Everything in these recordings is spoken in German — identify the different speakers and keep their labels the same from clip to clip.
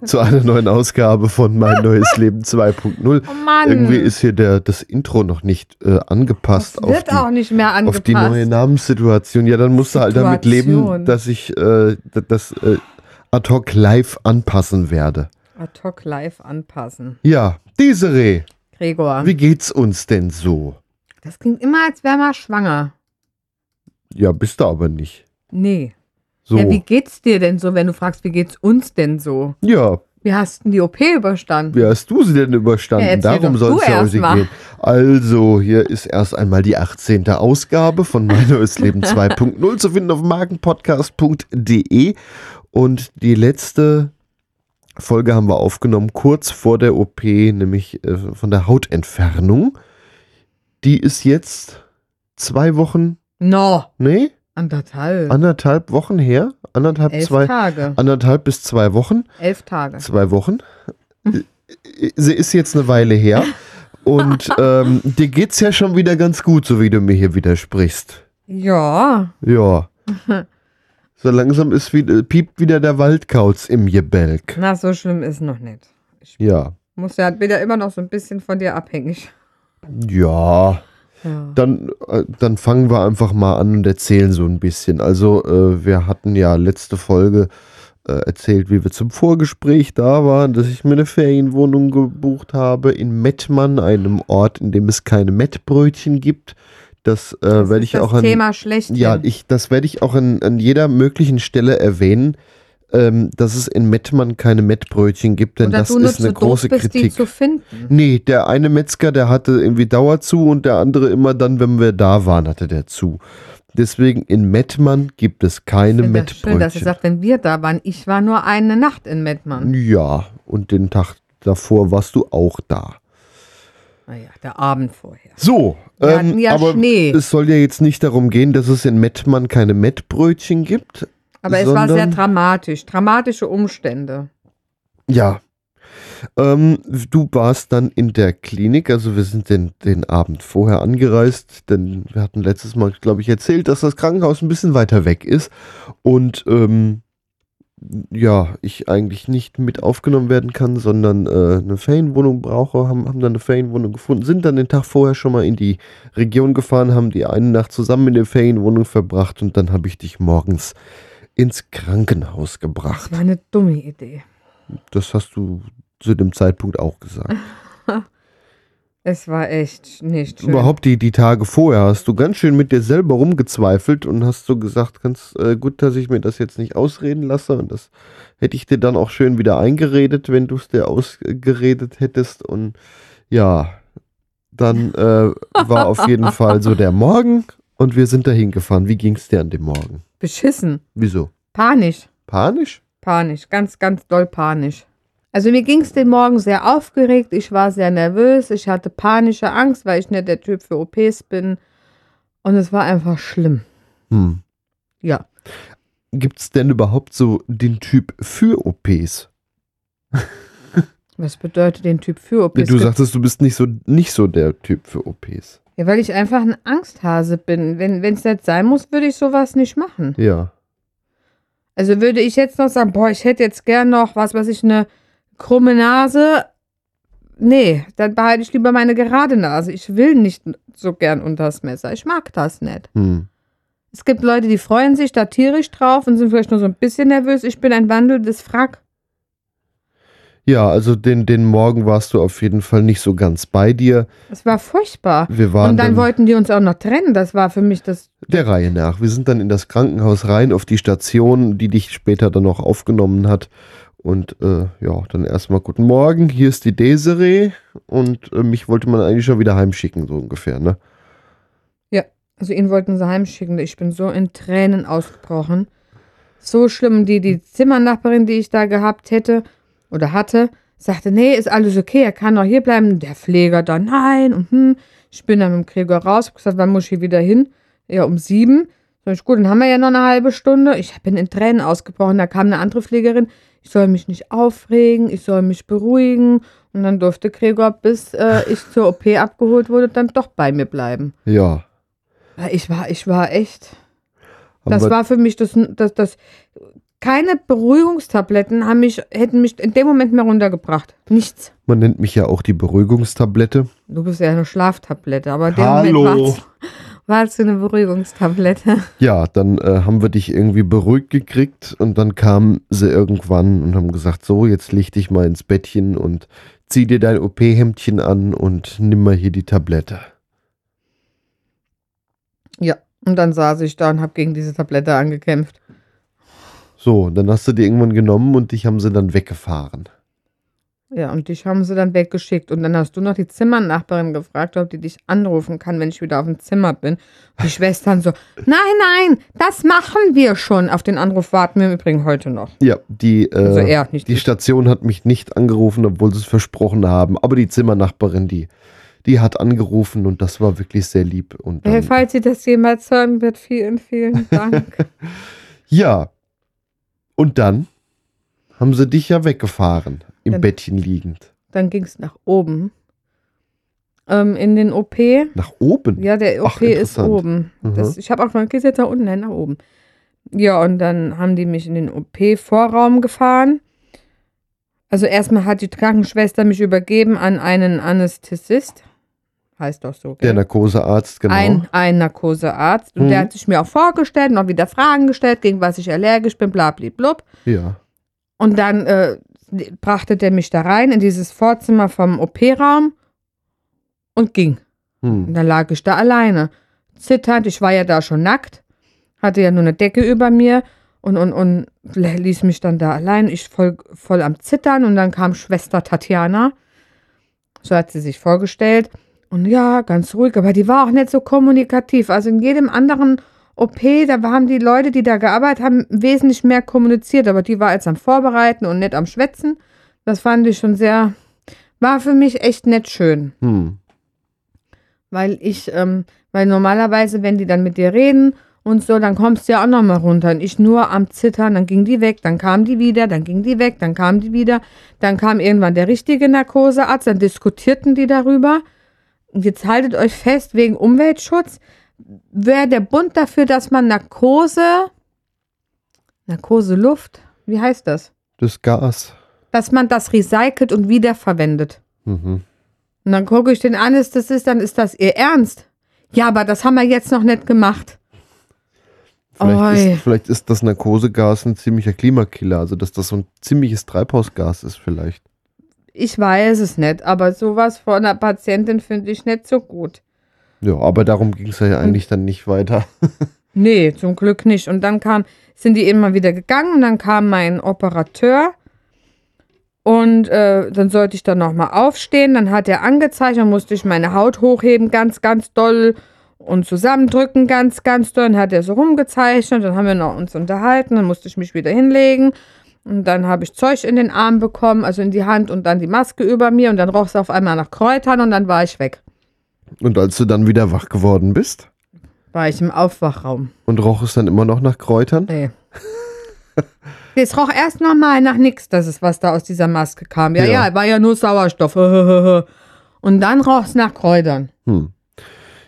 Speaker 1: zu einer neuen Ausgabe von Mein neues Leben 2.0.
Speaker 2: Oh Mann,
Speaker 1: Irgendwie ist hier der, das Intro noch nicht äh, angepasst
Speaker 2: das
Speaker 1: auf
Speaker 2: wird
Speaker 1: die,
Speaker 2: auch nicht mehr angepasst.
Speaker 1: auf die neue Namenssituation. Ja, dann musst du halt damit leben, dass ich äh, das äh, ad hoc live anpassen werde.
Speaker 2: Ad hoc live anpassen.
Speaker 1: Ja, Desiree,
Speaker 2: Gregor,
Speaker 1: wie geht's uns denn so?
Speaker 2: das klingt immer, als wäre man schwanger.
Speaker 1: Ja, bist du aber nicht.
Speaker 2: Nee.
Speaker 1: So.
Speaker 2: Ja, wie geht's dir denn so, wenn du fragst, wie geht's uns denn so?
Speaker 1: ja,
Speaker 2: Wie hast denn die OP überstanden?
Speaker 1: Wie hast du sie denn überstanden?
Speaker 2: Ja,
Speaker 1: Darum soll es ja heute gehen. Also, hier ist erst einmal die 18. Ausgabe von Mein neues Leben 2.0 zu finden auf magenpodcast.de. Und die letzte Folge haben wir aufgenommen kurz vor der OP, nämlich äh, von der Hautentfernung. Die ist jetzt zwei Wochen,
Speaker 2: No,
Speaker 1: nee,
Speaker 2: anderthalb.
Speaker 1: anderthalb Wochen her. Anderthalb,
Speaker 2: Elf
Speaker 1: zwei,
Speaker 2: Tage.
Speaker 1: anderthalb bis zwei Wochen.
Speaker 2: Elf Tage.
Speaker 1: Zwei Wochen. Sie ist jetzt eine Weile her. Und ähm, dir geht's ja schon wieder ganz gut, so wie du mir hier widersprichst.
Speaker 2: Ja,
Speaker 1: Ja. So langsam ist wieder, piept wieder der Waldkauz im Gebälk.
Speaker 2: na, so schlimm ist noch nicht. Ich
Speaker 1: Ja.
Speaker 2: muss ja wieder immer noch so ein bisschen von dir abhängig.
Speaker 1: Ja.
Speaker 2: Ja.
Speaker 1: Dann, äh, dann fangen wir einfach mal an und erzählen so ein bisschen. Also, äh, wir hatten ja letzte Folge äh, erzählt, wie wir zum Vorgespräch da waren, dass ich mir eine Ferienwohnung gebucht habe in Mettmann, einem Ort, in dem es keine Mettbrötchen gibt. Das, äh,
Speaker 2: Das
Speaker 1: werde ich
Speaker 2: das
Speaker 1: auch an,
Speaker 2: Thema schlecht.
Speaker 1: ja, ich, das werde ich auch an, an jeder möglichen Stelle erwähnen, ähm, dass es in Mettmann keine Mettbrötchen gibt, denn
Speaker 2: Oder
Speaker 1: das ist eine große
Speaker 2: bist, die
Speaker 1: Kritik.
Speaker 2: zu finden.
Speaker 1: Nee, der eine Metzger, der hatte irgendwie Dauer zu und der andere immer dann, wenn wir da waren, hatte der zu. Deswegen in Mettmann gibt es keine
Speaker 2: Ich das schön, dass
Speaker 1: Mettbrötchen.
Speaker 2: sagt, wenn wir da waren, ich war nur eine Nacht in Mettmann.
Speaker 1: Ja, und den Tag davor warst du auch da.
Speaker 2: Naja, der Abend vorher.
Speaker 1: So,
Speaker 2: Wir
Speaker 1: ähm,
Speaker 2: ja
Speaker 1: aber
Speaker 2: Schnee.
Speaker 1: es soll ja jetzt nicht darum gehen, dass es in Mettmann keine Mettbrötchen gibt.
Speaker 2: Aber es war sehr dramatisch. Dramatische Umstände.
Speaker 1: Ja. Ähm, du warst dann in der Klinik, also wir sind den, den Abend vorher angereist, denn wir hatten letztes Mal, glaube ich, erzählt, dass das Krankenhaus ein bisschen weiter weg ist und ähm, ja, ich eigentlich nicht mit aufgenommen werden kann, sondern äh, eine Ferienwohnung brauche, haben, haben dann eine Ferienwohnung gefunden, sind dann den Tag vorher schon mal in die Region gefahren, haben die eine Nacht zusammen in der Ferienwohnung verbracht und dann habe ich dich morgens ins Krankenhaus gebracht.
Speaker 2: Das war eine dumme Idee.
Speaker 1: Das hast du zu dem Zeitpunkt auch gesagt.
Speaker 2: Es war echt nicht schön.
Speaker 1: Überhaupt die, die Tage vorher hast du ganz schön mit dir selber rumgezweifelt und hast so gesagt, ganz äh, gut, dass ich mir das jetzt nicht ausreden lasse. Und das hätte ich dir dann auch schön wieder eingeredet, wenn du es dir ausgeredet hättest. Und ja, dann äh, war auf jeden Fall so der Morgen und wir sind dahin gefahren. Wie ging es dir an dem Morgen?
Speaker 2: Beschissen.
Speaker 1: Wieso?
Speaker 2: Panisch.
Speaker 1: Panisch?
Speaker 2: Panisch. Ganz, ganz doll panisch. Also mir ging es den Morgen sehr aufgeregt. Ich war sehr nervös. Ich hatte panische Angst, weil ich nicht der Typ für OPs bin. Und es war einfach schlimm.
Speaker 1: Hm.
Speaker 2: Ja.
Speaker 1: Gibt es denn überhaupt so den Typ für OPs?
Speaker 2: Was bedeutet den Typ für OPs?
Speaker 1: Du sagtest, du bist nicht so, nicht so der Typ für OPs.
Speaker 2: Ja, weil ich einfach ein Angsthase bin. Wenn es nicht sein muss, würde ich sowas nicht machen.
Speaker 1: Ja.
Speaker 2: Also würde ich jetzt noch sagen, boah, ich hätte jetzt gern noch, was weiß ich, eine krumme Nase. Nee, dann behalte ich lieber meine gerade Nase. Ich will nicht so gern unters Messer. Ich mag das nicht.
Speaker 1: Hm.
Speaker 2: Es gibt Leute, die freuen sich da tierisch drauf und sind vielleicht nur so ein bisschen nervös. Ich bin ein wandelndes Frack.
Speaker 1: Ja, also den, den Morgen warst du auf jeden Fall nicht so ganz bei dir.
Speaker 2: Es war furchtbar.
Speaker 1: Wir waren
Speaker 2: Und dann
Speaker 1: dann
Speaker 2: wollten die uns auch noch trennen. Das war für mich das.
Speaker 1: der Reihe nach. Wir sind dann in das Krankenhaus rein auf die Station, die dich später dann noch aufgenommen hat. Und äh, ja, dann erstmal guten Morgen, hier ist die Desiree. Und äh, mich wollte man eigentlich schon wieder heimschicken, so ungefähr, ne?
Speaker 2: Also ihn wollten sie heimschicken. Ich bin so in Tränen ausgebrochen. So schlimm. Die, die Zimmernachbarin, die ich da gehabt hätte oder hatte, Sagte, nee, ist alles okay, er kann noch hier bleiben. Der Pfleger dann, nein. Und hm, ich bin dann mit dem Gregor raus, hab gesagt, wann muss ich hier wieder hin? Ja, um sieben. Sag ich, gut, dann haben wir ja noch eine halbe Stunde. Ich bin in Tränen ausgebrochen. Da kam eine andere Pflegerin. Ich soll mich nicht aufregen, ich soll mich beruhigen. Und dann durfte Gregor, bis äh, ich zur OP abgeholt wurde, dann doch bei mir bleiben.
Speaker 1: Ja.
Speaker 2: Ich war, ich war echt. Das war für mich das, das, das. Keine Beruhigungstabletten haben mich, hätten mich in dem Moment mehr runtergebracht. Nichts.
Speaker 1: Man nennt mich ja auch die Beruhigungstablette.
Speaker 2: Du bist ja eine Schlaftablette, aber in dem
Speaker 1: Hallo.
Speaker 2: Moment warst du eine Beruhigungstablette.
Speaker 1: Ja, dann äh, haben wir dich irgendwie beruhigt gekriegt und dann kamen sie irgendwann und haben gesagt, so, jetzt leg dich mal ins Bettchen und zieh dir dein OP-Hemdchen an und nimm mal hier die Tablette.
Speaker 2: Ja. Und dann saß ich da und habe gegen diese Tablette angekämpft.
Speaker 1: So, und dann hast du die irgendwann genommen und dich haben sie dann weggefahren.
Speaker 2: Ja, und dich haben sie dann weggeschickt. Und dann hast du noch die Zimmernachbarin gefragt, ob die dich anrufen kann, wenn ich wieder auf dem Zimmer bin. Und die Schwestern so, nein, nein, das machen wir schon. Auf den Anruf warten wir im Übrigen heute noch.
Speaker 1: Ja, die, äh,
Speaker 2: Also er, nicht
Speaker 1: die
Speaker 2: ich.
Speaker 1: Station hat mich nicht angerufen, obwohl sie es versprochen haben. Aber die Zimmernachbarin, die, die hat angerufen und das war wirklich sehr lieb. Und dann,
Speaker 2: falls Sie das jemals hören wird, vielen, vielen Dank.
Speaker 1: ja, und dann haben sie dich ja weggefahren, im
Speaker 2: Dann-
Speaker 1: Bettchen liegend.
Speaker 2: dann ging es nach oben. Ähm, in den OP.
Speaker 1: Nach oben?
Speaker 2: Ja, der
Speaker 1: Ach,
Speaker 2: OP ist
Speaker 1: interessant.
Speaker 2: oben.
Speaker 1: Mhm.
Speaker 2: Das, ich habe auch gehst jetzt da unten, nein, nach oben. Ja, und dann haben die mich in den OP-Vorraum gefahren. Also erstmal hat die Krankenschwester mich übergeben an einen Anästhesist. Heißt doch so.
Speaker 1: Der? Narkosearzt, genau.
Speaker 2: Ein, ein Narkosearzt. Und der
Speaker 1: Mhm.
Speaker 2: hat sich mir auch vorgestellt, noch wieder Fragen gestellt, gegen was ich allergisch bin, blablablub.
Speaker 1: Ja.
Speaker 2: Und dann äh, brachte der mich da rein in dieses Vorzimmer vom OP-Raum und ging. Und
Speaker 1: Hm.
Speaker 2: dann lag ich da alleine, zitternd. Ich war ja da schon nackt, hatte ja nur eine Decke über mir und, und, und ließ mich dann da allein. Ich voll, voll am Zittern und dann kam Schwester Tatjana. So hat sie sich vorgestellt. Und ja, ganz ruhig, aber die war auch nicht so kommunikativ. Also in jedem anderen OP, da haben die Leute, die da gearbeitet haben, wesentlich mehr kommuniziert, aber die war jetzt am Vorbereiten und nicht am Schwätzen. Das fand ich schon sehr, war für mich echt nicht schön.
Speaker 1: Hm.
Speaker 2: Weil ich, ähm, weil normalerweise, wenn die dann mit dir reden und so, dann kommst du ja auch nochmal runter. Und ich nur am Zittern, dann ging die weg, dann kam die wieder, dann ging die weg, dann kam die wieder. Dann kam irgendwann der richtige Narkosearzt, dann diskutierten die darüber. Und jetzt haltet euch fest, wegen Umweltschutz wäre der Bund dafür, dass man Narkose, Narkoseluft, wie heißt das?
Speaker 1: Das Gas.
Speaker 2: Dass man das recycelt und wiederverwendet.
Speaker 1: Mhm.
Speaker 2: Und dann gucke ich den an, ist das ist, dann ist das ihr Ernst. Ja, aber das haben wir jetzt noch nicht gemacht.
Speaker 1: Vielleicht, ist, vielleicht ist das Narkosegas ein ziemlicher Klimakiller, also dass das so ein ziemliches Treibhausgas ist vielleicht.
Speaker 2: Ich weiß es nicht, aber sowas von einer Patientin finde ich nicht so gut.
Speaker 1: Ja, aber darum ging es ja eigentlich dann nicht weiter.
Speaker 2: Nee, zum Glück nicht. Und dann kam, sind die immer wieder gegangen und dann kam mein Operateur und äh, dann sollte ich dann nochmal aufstehen. Dann hat er angezeigt, dann musste ich meine Haut hochheben, ganz, ganz doll und zusammendrücken, ganz, ganz doll. Dann hat er so rumgezeichnet, dann haben wir noch uns unterhalten, dann musste ich mich wieder hinlegen. Und dann habe ich Zeug in den Arm bekommen, also in die Hand und dann die Maske über mir und dann roch es auf einmal nach Kräutern und dann war ich weg.
Speaker 1: Und als du dann wieder wach geworden bist
Speaker 2: War ich im Aufwachraum.
Speaker 1: und roch es dann immer noch nach Kräutern?
Speaker 2: Nee. Es roch erst nochmal nach nix, das ist, was da aus dieser Maske kam. Ja,
Speaker 1: Ja.
Speaker 2: ja, war ja nur Sauerstoff. Und dann roch es nach Kräutern.
Speaker 1: Hm.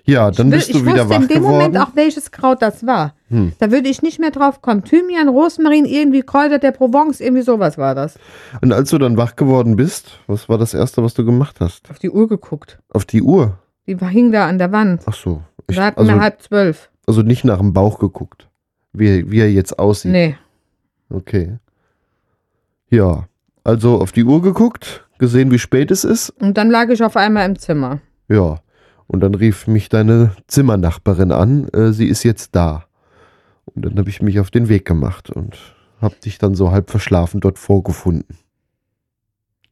Speaker 1: Ja, dann
Speaker 2: ich
Speaker 1: bist du
Speaker 2: ich
Speaker 1: wieder
Speaker 2: wusste
Speaker 1: wach
Speaker 2: in dem
Speaker 1: geworden.
Speaker 2: Moment auch, welches Kraut das war.
Speaker 1: Hm.
Speaker 2: Da würde ich nicht mehr drauf kommen. Thymian, Rosmarin, irgendwie Kräuter der Provence, irgendwie sowas war das.
Speaker 1: Und als du dann wach geworden bist, was war das Erste, was du gemacht hast?
Speaker 2: Auf die Uhr geguckt.
Speaker 1: Auf die Uhr?
Speaker 2: Die war- hing da an der Wand.
Speaker 1: Ach so. Ich,
Speaker 2: Da hatten
Speaker 1: also,
Speaker 2: wir halb zwölf.
Speaker 1: also nicht nach dem Bauch geguckt, wie, wie er jetzt aussieht.
Speaker 2: Nee.
Speaker 1: Okay. Ja, also auf die Uhr geguckt, gesehen, wie spät es ist.
Speaker 2: Und dann lag ich auf einmal im Zimmer.
Speaker 1: Ja. Und dann rief mich deine Zimmernachbarin an, äh, sie ist jetzt da. Und dann habe ich mich auf den Weg gemacht und habe dich dann so halb verschlafen dort vorgefunden.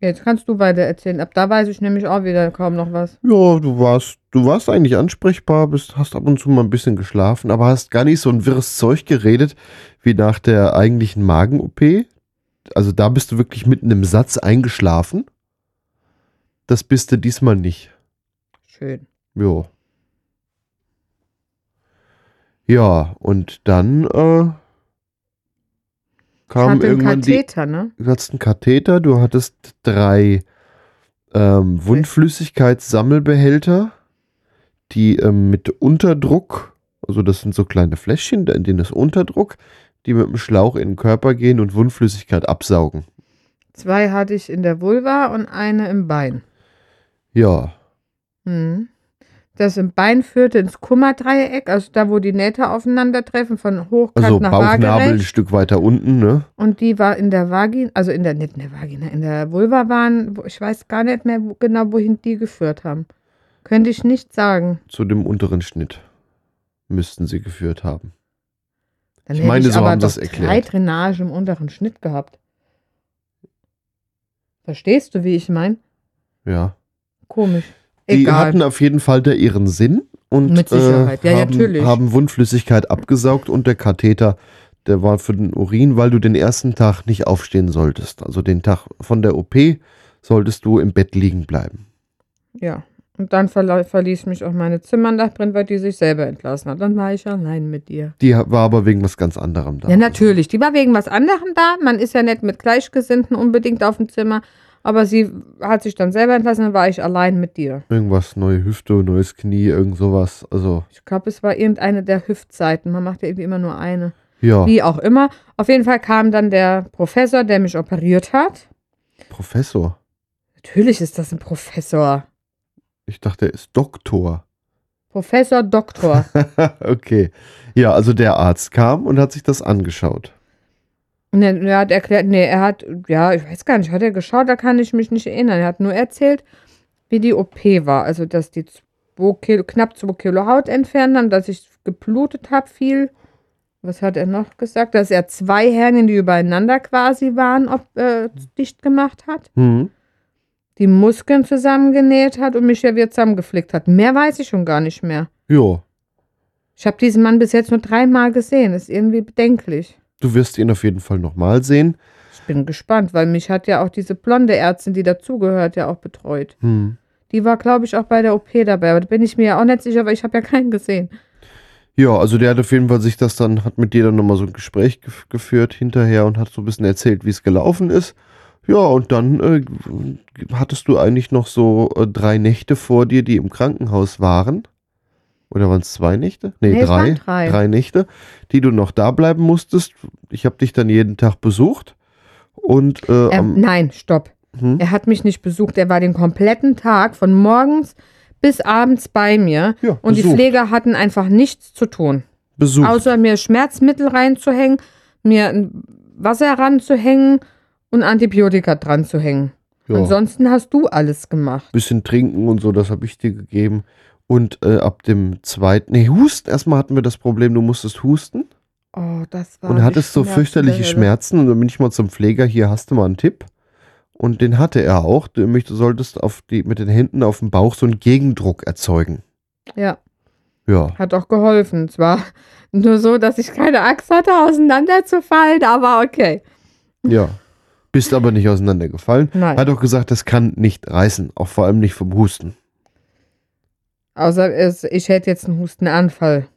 Speaker 2: Jetzt kannst du weiter erzählen. Ab da weiß ich nämlich auch wieder kaum noch was.
Speaker 1: Ja, du warst, du warst eigentlich ansprechbar, bist, hast ab und zu mal ein bisschen geschlafen, aber hast gar nicht so ein wirres Zeug geredet wie nach der eigentlichen Magen-OP, also da bist du wirklich mitten im Satz eingeschlafen. Das bist du diesmal nicht.
Speaker 2: Schön.
Speaker 1: Jo. Ja, und dann äh, kam
Speaker 2: hatte
Speaker 1: irgendwann die.
Speaker 2: Katheter, ne?
Speaker 1: Du hattest einen Katheter, du hattest drei ähm, Wundflüssigkeitssammelbehälter, die ähm, mit Unterdruck, also das sind so kleine Fläschchen, in denen ist Unterdruck, die mit dem Schlauch in den Körper gehen und Wundflüssigkeit absaugen.
Speaker 2: Zwei hatte ich in der Vulva und eine im Bein.
Speaker 1: Ja,
Speaker 2: Mhm. Das im Bein führte ins Kummerdreieck, also da, wo die Nähte aufeinandertreffen, von hochkant
Speaker 1: also
Speaker 2: nach
Speaker 1: Bauchnabel ein
Speaker 2: waagerecht.
Speaker 1: Stück weiter unten, ne?
Speaker 2: Und die war in der Vagina, also in der, nicht in der Vagina, in der Vulva waren, ich weiß gar nicht mehr genau, wohin die geführt haben. Könnte ich nicht sagen.
Speaker 1: Zu dem unteren Schnitt müssten sie geführt haben.
Speaker 2: Dann
Speaker 1: Ich
Speaker 2: hätte
Speaker 1: meine,
Speaker 2: ich
Speaker 1: so
Speaker 2: aber
Speaker 1: haben
Speaker 2: doch
Speaker 1: sie's
Speaker 2: drei
Speaker 1: erklärt.
Speaker 2: Drainage im unteren Schnitt gehabt. Verstehst du, wie ich meine?
Speaker 1: Ja.
Speaker 2: Komisch.
Speaker 1: Die
Speaker 2: Egal.
Speaker 1: hatten auf jeden Fall da ihren Sinn und
Speaker 2: Mit Sicherheit.
Speaker 1: Äh,
Speaker 2: Ja, ja,
Speaker 1: haben,
Speaker 2: natürlich.
Speaker 1: haben Wundflüssigkeit abgesaugt und der Katheter, der war für den Urin, weil du den ersten Tag nicht aufstehen solltest. Also den Tag von der OP solltest du im Bett liegen bleiben.
Speaker 2: Ja. Und dann verließ mich auch meine Zimmernachbarin, weil die sich selber entlassen hat. Dann war ich allein mit ihr.
Speaker 1: Die war aber wegen was ganz anderem da.
Speaker 2: Ja, natürlich. Die war wegen was anderem da. Man ist ja nicht mit Gleichgesinnten unbedingt auf dem Zimmer. Aber sie hat sich dann selber entlassen, dann war ich allein mit dir.
Speaker 1: Irgendwas, neue Hüfte, neues Knie, irgend sowas. Also,
Speaker 2: Ich glaube, es war irgendeine der Hüftseiten. Man macht ja irgendwie immer nur eine.
Speaker 1: ja,
Speaker 2: Wie auch immer. Auf jeden Fall kam dann der Professor, der mich operiert hat.
Speaker 1: Professor.
Speaker 2: Natürlich ist das ein Professor.
Speaker 1: Ich dachte, er ist Doktor.
Speaker 2: Professor Doktor.
Speaker 1: okay. Ja, also der Arzt kam und hat sich das angeschaut.
Speaker 2: Und er, er hat erklärt, nee, er hat, ja, ich weiß gar nicht, hat er geschaut, da kann ich mich nicht erinnern. Er hat nur erzählt, wie die OP war. Also, dass die zwei Kilo, knapp zwei Kilo Haut entfernt haben, dass ich geblutet habe viel. Was hat er noch gesagt? Dass er zwei Hernien, die übereinander quasi waren, ob, äh, dicht gemacht hat.
Speaker 1: Hm.
Speaker 2: Die Muskeln zusammengenäht hat und mich ja wieder zusammengeflickt hat. Mehr weiß ich schon gar nicht mehr.
Speaker 1: Ja,
Speaker 2: Ich habe diesen Mann bis jetzt nur dreimal gesehen. Ist irgendwie bedenklich.
Speaker 1: Du wirst ihn auf jeden Fall nochmal sehen.
Speaker 2: Ich bin gespannt, weil mich hat ja auch diese blonde Ärztin, die dazugehört, ja auch betreut.
Speaker 1: Hm.
Speaker 2: Die war, glaube ich, auch bei der OP dabei. Aber da bin ich mir ja auch nicht sicher, weil ich habe ja keinen gesehen.
Speaker 1: Ja, also der hat auf jeden Fall sich das dann, hat mit dir dann nochmal so ein Gespräch gef geführt hinterher und hat so ein bisschen erzählt, wie es gelaufen ist. Ja, und dann äh, hattest du eigentlich noch so äh, drei Nächte vor dir, die im Krankenhaus waren. Oder waren es zwei Nächte? Nee,
Speaker 2: Nee,
Speaker 1: drei,
Speaker 2: waren drei.
Speaker 1: Nächte, die du noch da bleiben musstest. Ich habe dich dann jeden Tag besucht. Und äh,
Speaker 2: Ähm, nein, stopp.
Speaker 1: hm?
Speaker 2: Er hat mich nicht besucht. Er war den kompletten Tag von morgens bis abends bei mir.
Speaker 1: ja,
Speaker 2: Und die
Speaker 1: besucht,
Speaker 2: Pfleger hatten einfach nichts zu tun.
Speaker 1: besucht.
Speaker 2: Außer mir Schmerzmittel reinzuhängen, mir Wasser ranzuhängen und Antibiotika dran zu hängen.
Speaker 1: ja.
Speaker 2: Ansonsten hast du alles gemacht.
Speaker 1: bisschen trinken und so, das habe ich dir gegeben. Und äh, ab dem zweiten, nee, Husten, erstmal hatten wir das Problem, du musstest husten
Speaker 2: Oh, das war.
Speaker 1: und hattest so fürchterliche. Schmerzen. Und dann bin ich mal zum Pfleger, hier hast du mal einen Tipp. Und den hatte er auch. Du, nämlich, du solltest auf die, mit den Händen auf dem Bauch so einen Gegendruck erzeugen.
Speaker 2: Ja,
Speaker 1: Ja,
Speaker 2: hat auch geholfen. Es war nur so, dass ich keine Angst hatte, auseinanderzufallen, aber okay.
Speaker 1: ja. Bist aber nicht auseinandergefallen.
Speaker 2: Nein.
Speaker 1: Hat auch gesagt, das kann nicht reißen, auch vor allem nicht vom Husten.
Speaker 2: Außer es, ich hätte jetzt einen Hustenanfall.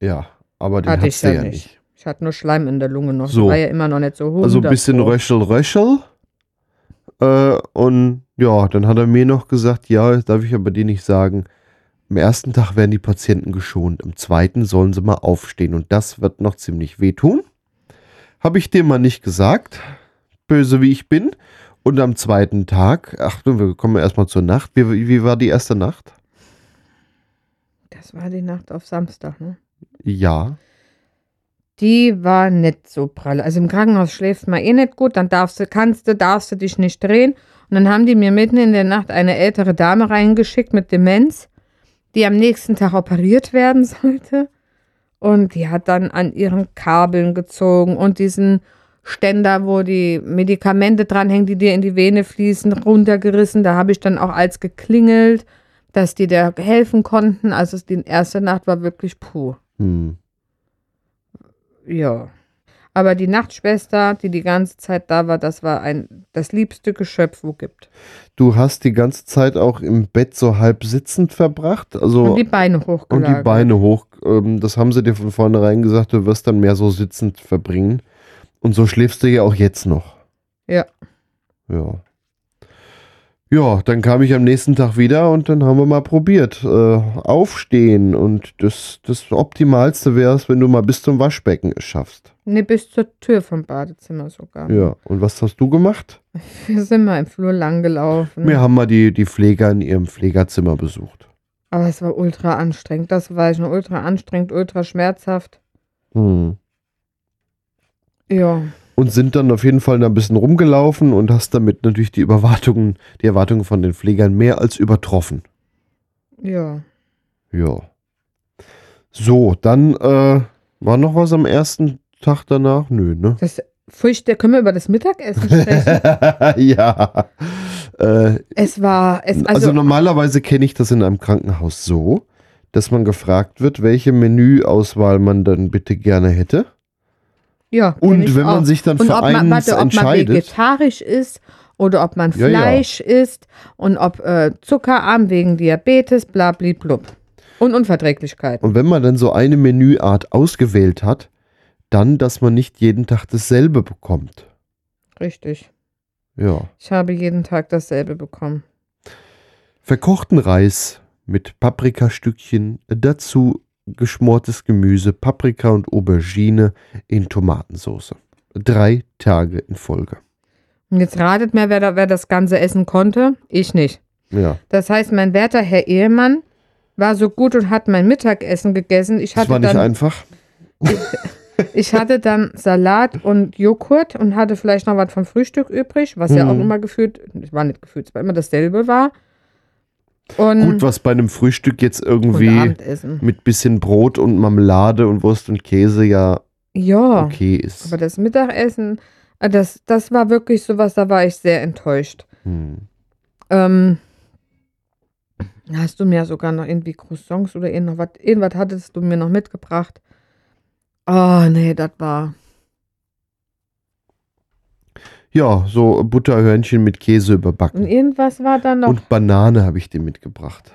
Speaker 1: Ja, aber den
Speaker 2: Hatte ich ja nicht.
Speaker 1: nicht.
Speaker 2: Ich hatte nur Schleim in der Lunge noch.
Speaker 1: So.
Speaker 2: So. War ja immer noch nicht so hoch.
Speaker 1: Also ein bisschen Röschel, Röschel. Äh, und ja, dann hat er mir noch gesagt, ja, das darf ich aber dir nicht sagen. Am ersten Tag werden die Patienten geschont, am zweiten sollen sie mal aufstehen und das wird noch ziemlich wehtun. Habe ich dir mal nicht gesagt, böse wie ich bin. Und am zweiten Tag, ach, wir kommen erstmal zur Nacht. Wie, wie war die erste Nacht?
Speaker 2: Das war die Nacht auf Samstag, ne?
Speaker 1: Ja,
Speaker 2: Die war nicht so prall. Also im Krankenhaus schläfst mal eh nicht gut, dann darfst du, kannst du, darfst du dich nicht drehen. Und dann haben die mir mitten in der Nacht eine ältere Dame reingeschickt mit Demenz, die am nächsten Tag operiert werden sollte. Und die hat dann an ihren Kabeln gezogen und diesen Ständer, wo die Medikamente dranhängen, die dir in die Vene fließen, runtergerissen. Da habe ich dann auch als geklingelt, dass die da helfen konnten. Also die erste Nacht war wirklich puh.
Speaker 1: hm.
Speaker 2: Ja. Aber die Nachtschwester, die die ganze Zeit da war, das war ein, das liebste Geschöpf, wo gibt.
Speaker 1: Du hast die ganze Zeit auch im Bett so halb sitzend verbracht. Also
Speaker 2: Und die Beine
Speaker 1: und
Speaker 2: hochgelagert.
Speaker 1: die Beine hoch. Ähm, das haben sie dir von vornherein gesagt, du wirst dann mehr so sitzend verbringen. Und so schläfst du ja auch jetzt noch.
Speaker 2: Ja.
Speaker 1: Ja. Ja, dann kam ich am nächsten Tag wieder und dann haben wir mal probiert. Äh, aufstehen und das, das Optimalste wäre es, wenn du mal bis zum Waschbecken es schaffst.
Speaker 2: Nee, bis zur Tür vom Badezimmer sogar.
Speaker 1: Ja, und was hast du gemacht?
Speaker 2: Wir sind mal im Flur lang gelaufen.
Speaker 1: Wir haben mal die, die Pfleger in ihrem Pflegerzimmer besucht.
Speaker 2: Aber es war ultra anstrengend. Das war schon ultra anstrengend, ultra schmerzhaft.
Speaker 1: Hm.
Speaker 2: Ja.
Speaker 1: Und sind dann auf jeden Fall da ein bisschen rumgelaufen und hast damit natürlich die Erwartungen, die Erwartungen von den Pflegern mehr als übertroffen.
Speaker 2: Ja.
Speaker 1: Ja. So, dann äh, war noch was am ersten Tag danach? Nö, ne?
Speaker 2: Das furcht, können wir über das Mittagessen sprechen?
Speaker 1: ja. Äh,
Speaker 2: es war, es,
Speaker 1: also,
Speaker 2: also,
Speaker 1: normalerweise kenne ich das in einem Krankenhaus so, dass man gefragt wird, welche Menüauswahl man dann bitte gerne hätte.
Speaker 2: Ja.
Speaker 1: Und wenn man
Speaker 2: auch.
Speaker 1: sich dann
Speaker 2: und
Speaker 1: für
Speaker 2: ob man, warte, ob man vegetarisch ist oder ob man
Speaker 1: Ja, ja.
Speaker 2: Fleisch isst und ob äh, zuckerarm wegen Diabetes, bla bli blub. Und Unverträglichkeiten.
Speaker 1: und wenn man dann so eine Menüart ausgewählt hat, dann, dass man nicht jeden Tag dasselbe bekommt.
Speaker 2: Richtig.
Speaker 1: Ja.
Speaker 2: Ich habe jeden Tag dasselbe bekommen.
Speaker 1: Verkochten Reis mit Paprikastückchen, dazu geschmortes Gemüse, Paprika und Aubergine in Tomatensauce. Drei Tage in Folge.
Speaker 2: Und jetzt ratet mir, wer, da, wer das Ganze essen konnte. Ich nicht.
Speaker 1: Ja,
Speaker 2: Das heißt, mein werter Herr Ehemann war so gut und hat mein Mittagessen gegessen. Ich
Speaker 1: das
Speaker 2: hatte
Speaker 1: war nicht
Speaker 2: dann
Speaker 1: einfach.
Speaker 2: Ich hatte dann Salat und Joghurt und hatte vielleicht noch was vom Frühstück übrig, was ja
Speaker 1: Mhm.
Speaker 2: auch immer gefühlt, es war nicht gefühlt, es war immer dasselbe war. Und,
Speaker 1: Gut, was bei einem Frühstück jetzt irgendwie mit bisschen Brot und Marmelade und Wurst und Käse ja
Speaker 2: Ja,
Speaker 1: okay ist.
Speaker 2: aber das Mittagessen, äh, das, das war wirklich sowas, da war ich sehr enttäuscht.
Speaker 1: Hm.
Speaker 2: Ähm, hast du mir sogar noch irgendwie Croissants oder irgendwas, irgendwas hattest du mir noch mitgebracht? Oh, nee, das war.
Speaker 1: Ja, so Butterhörnchen mit Käse
Speaker 2: Und
Speaker 1: überbacken.
Speaker 2: irgendwas war da noch,
Speaker 1: Und Banane habe ich dir mitgebracht.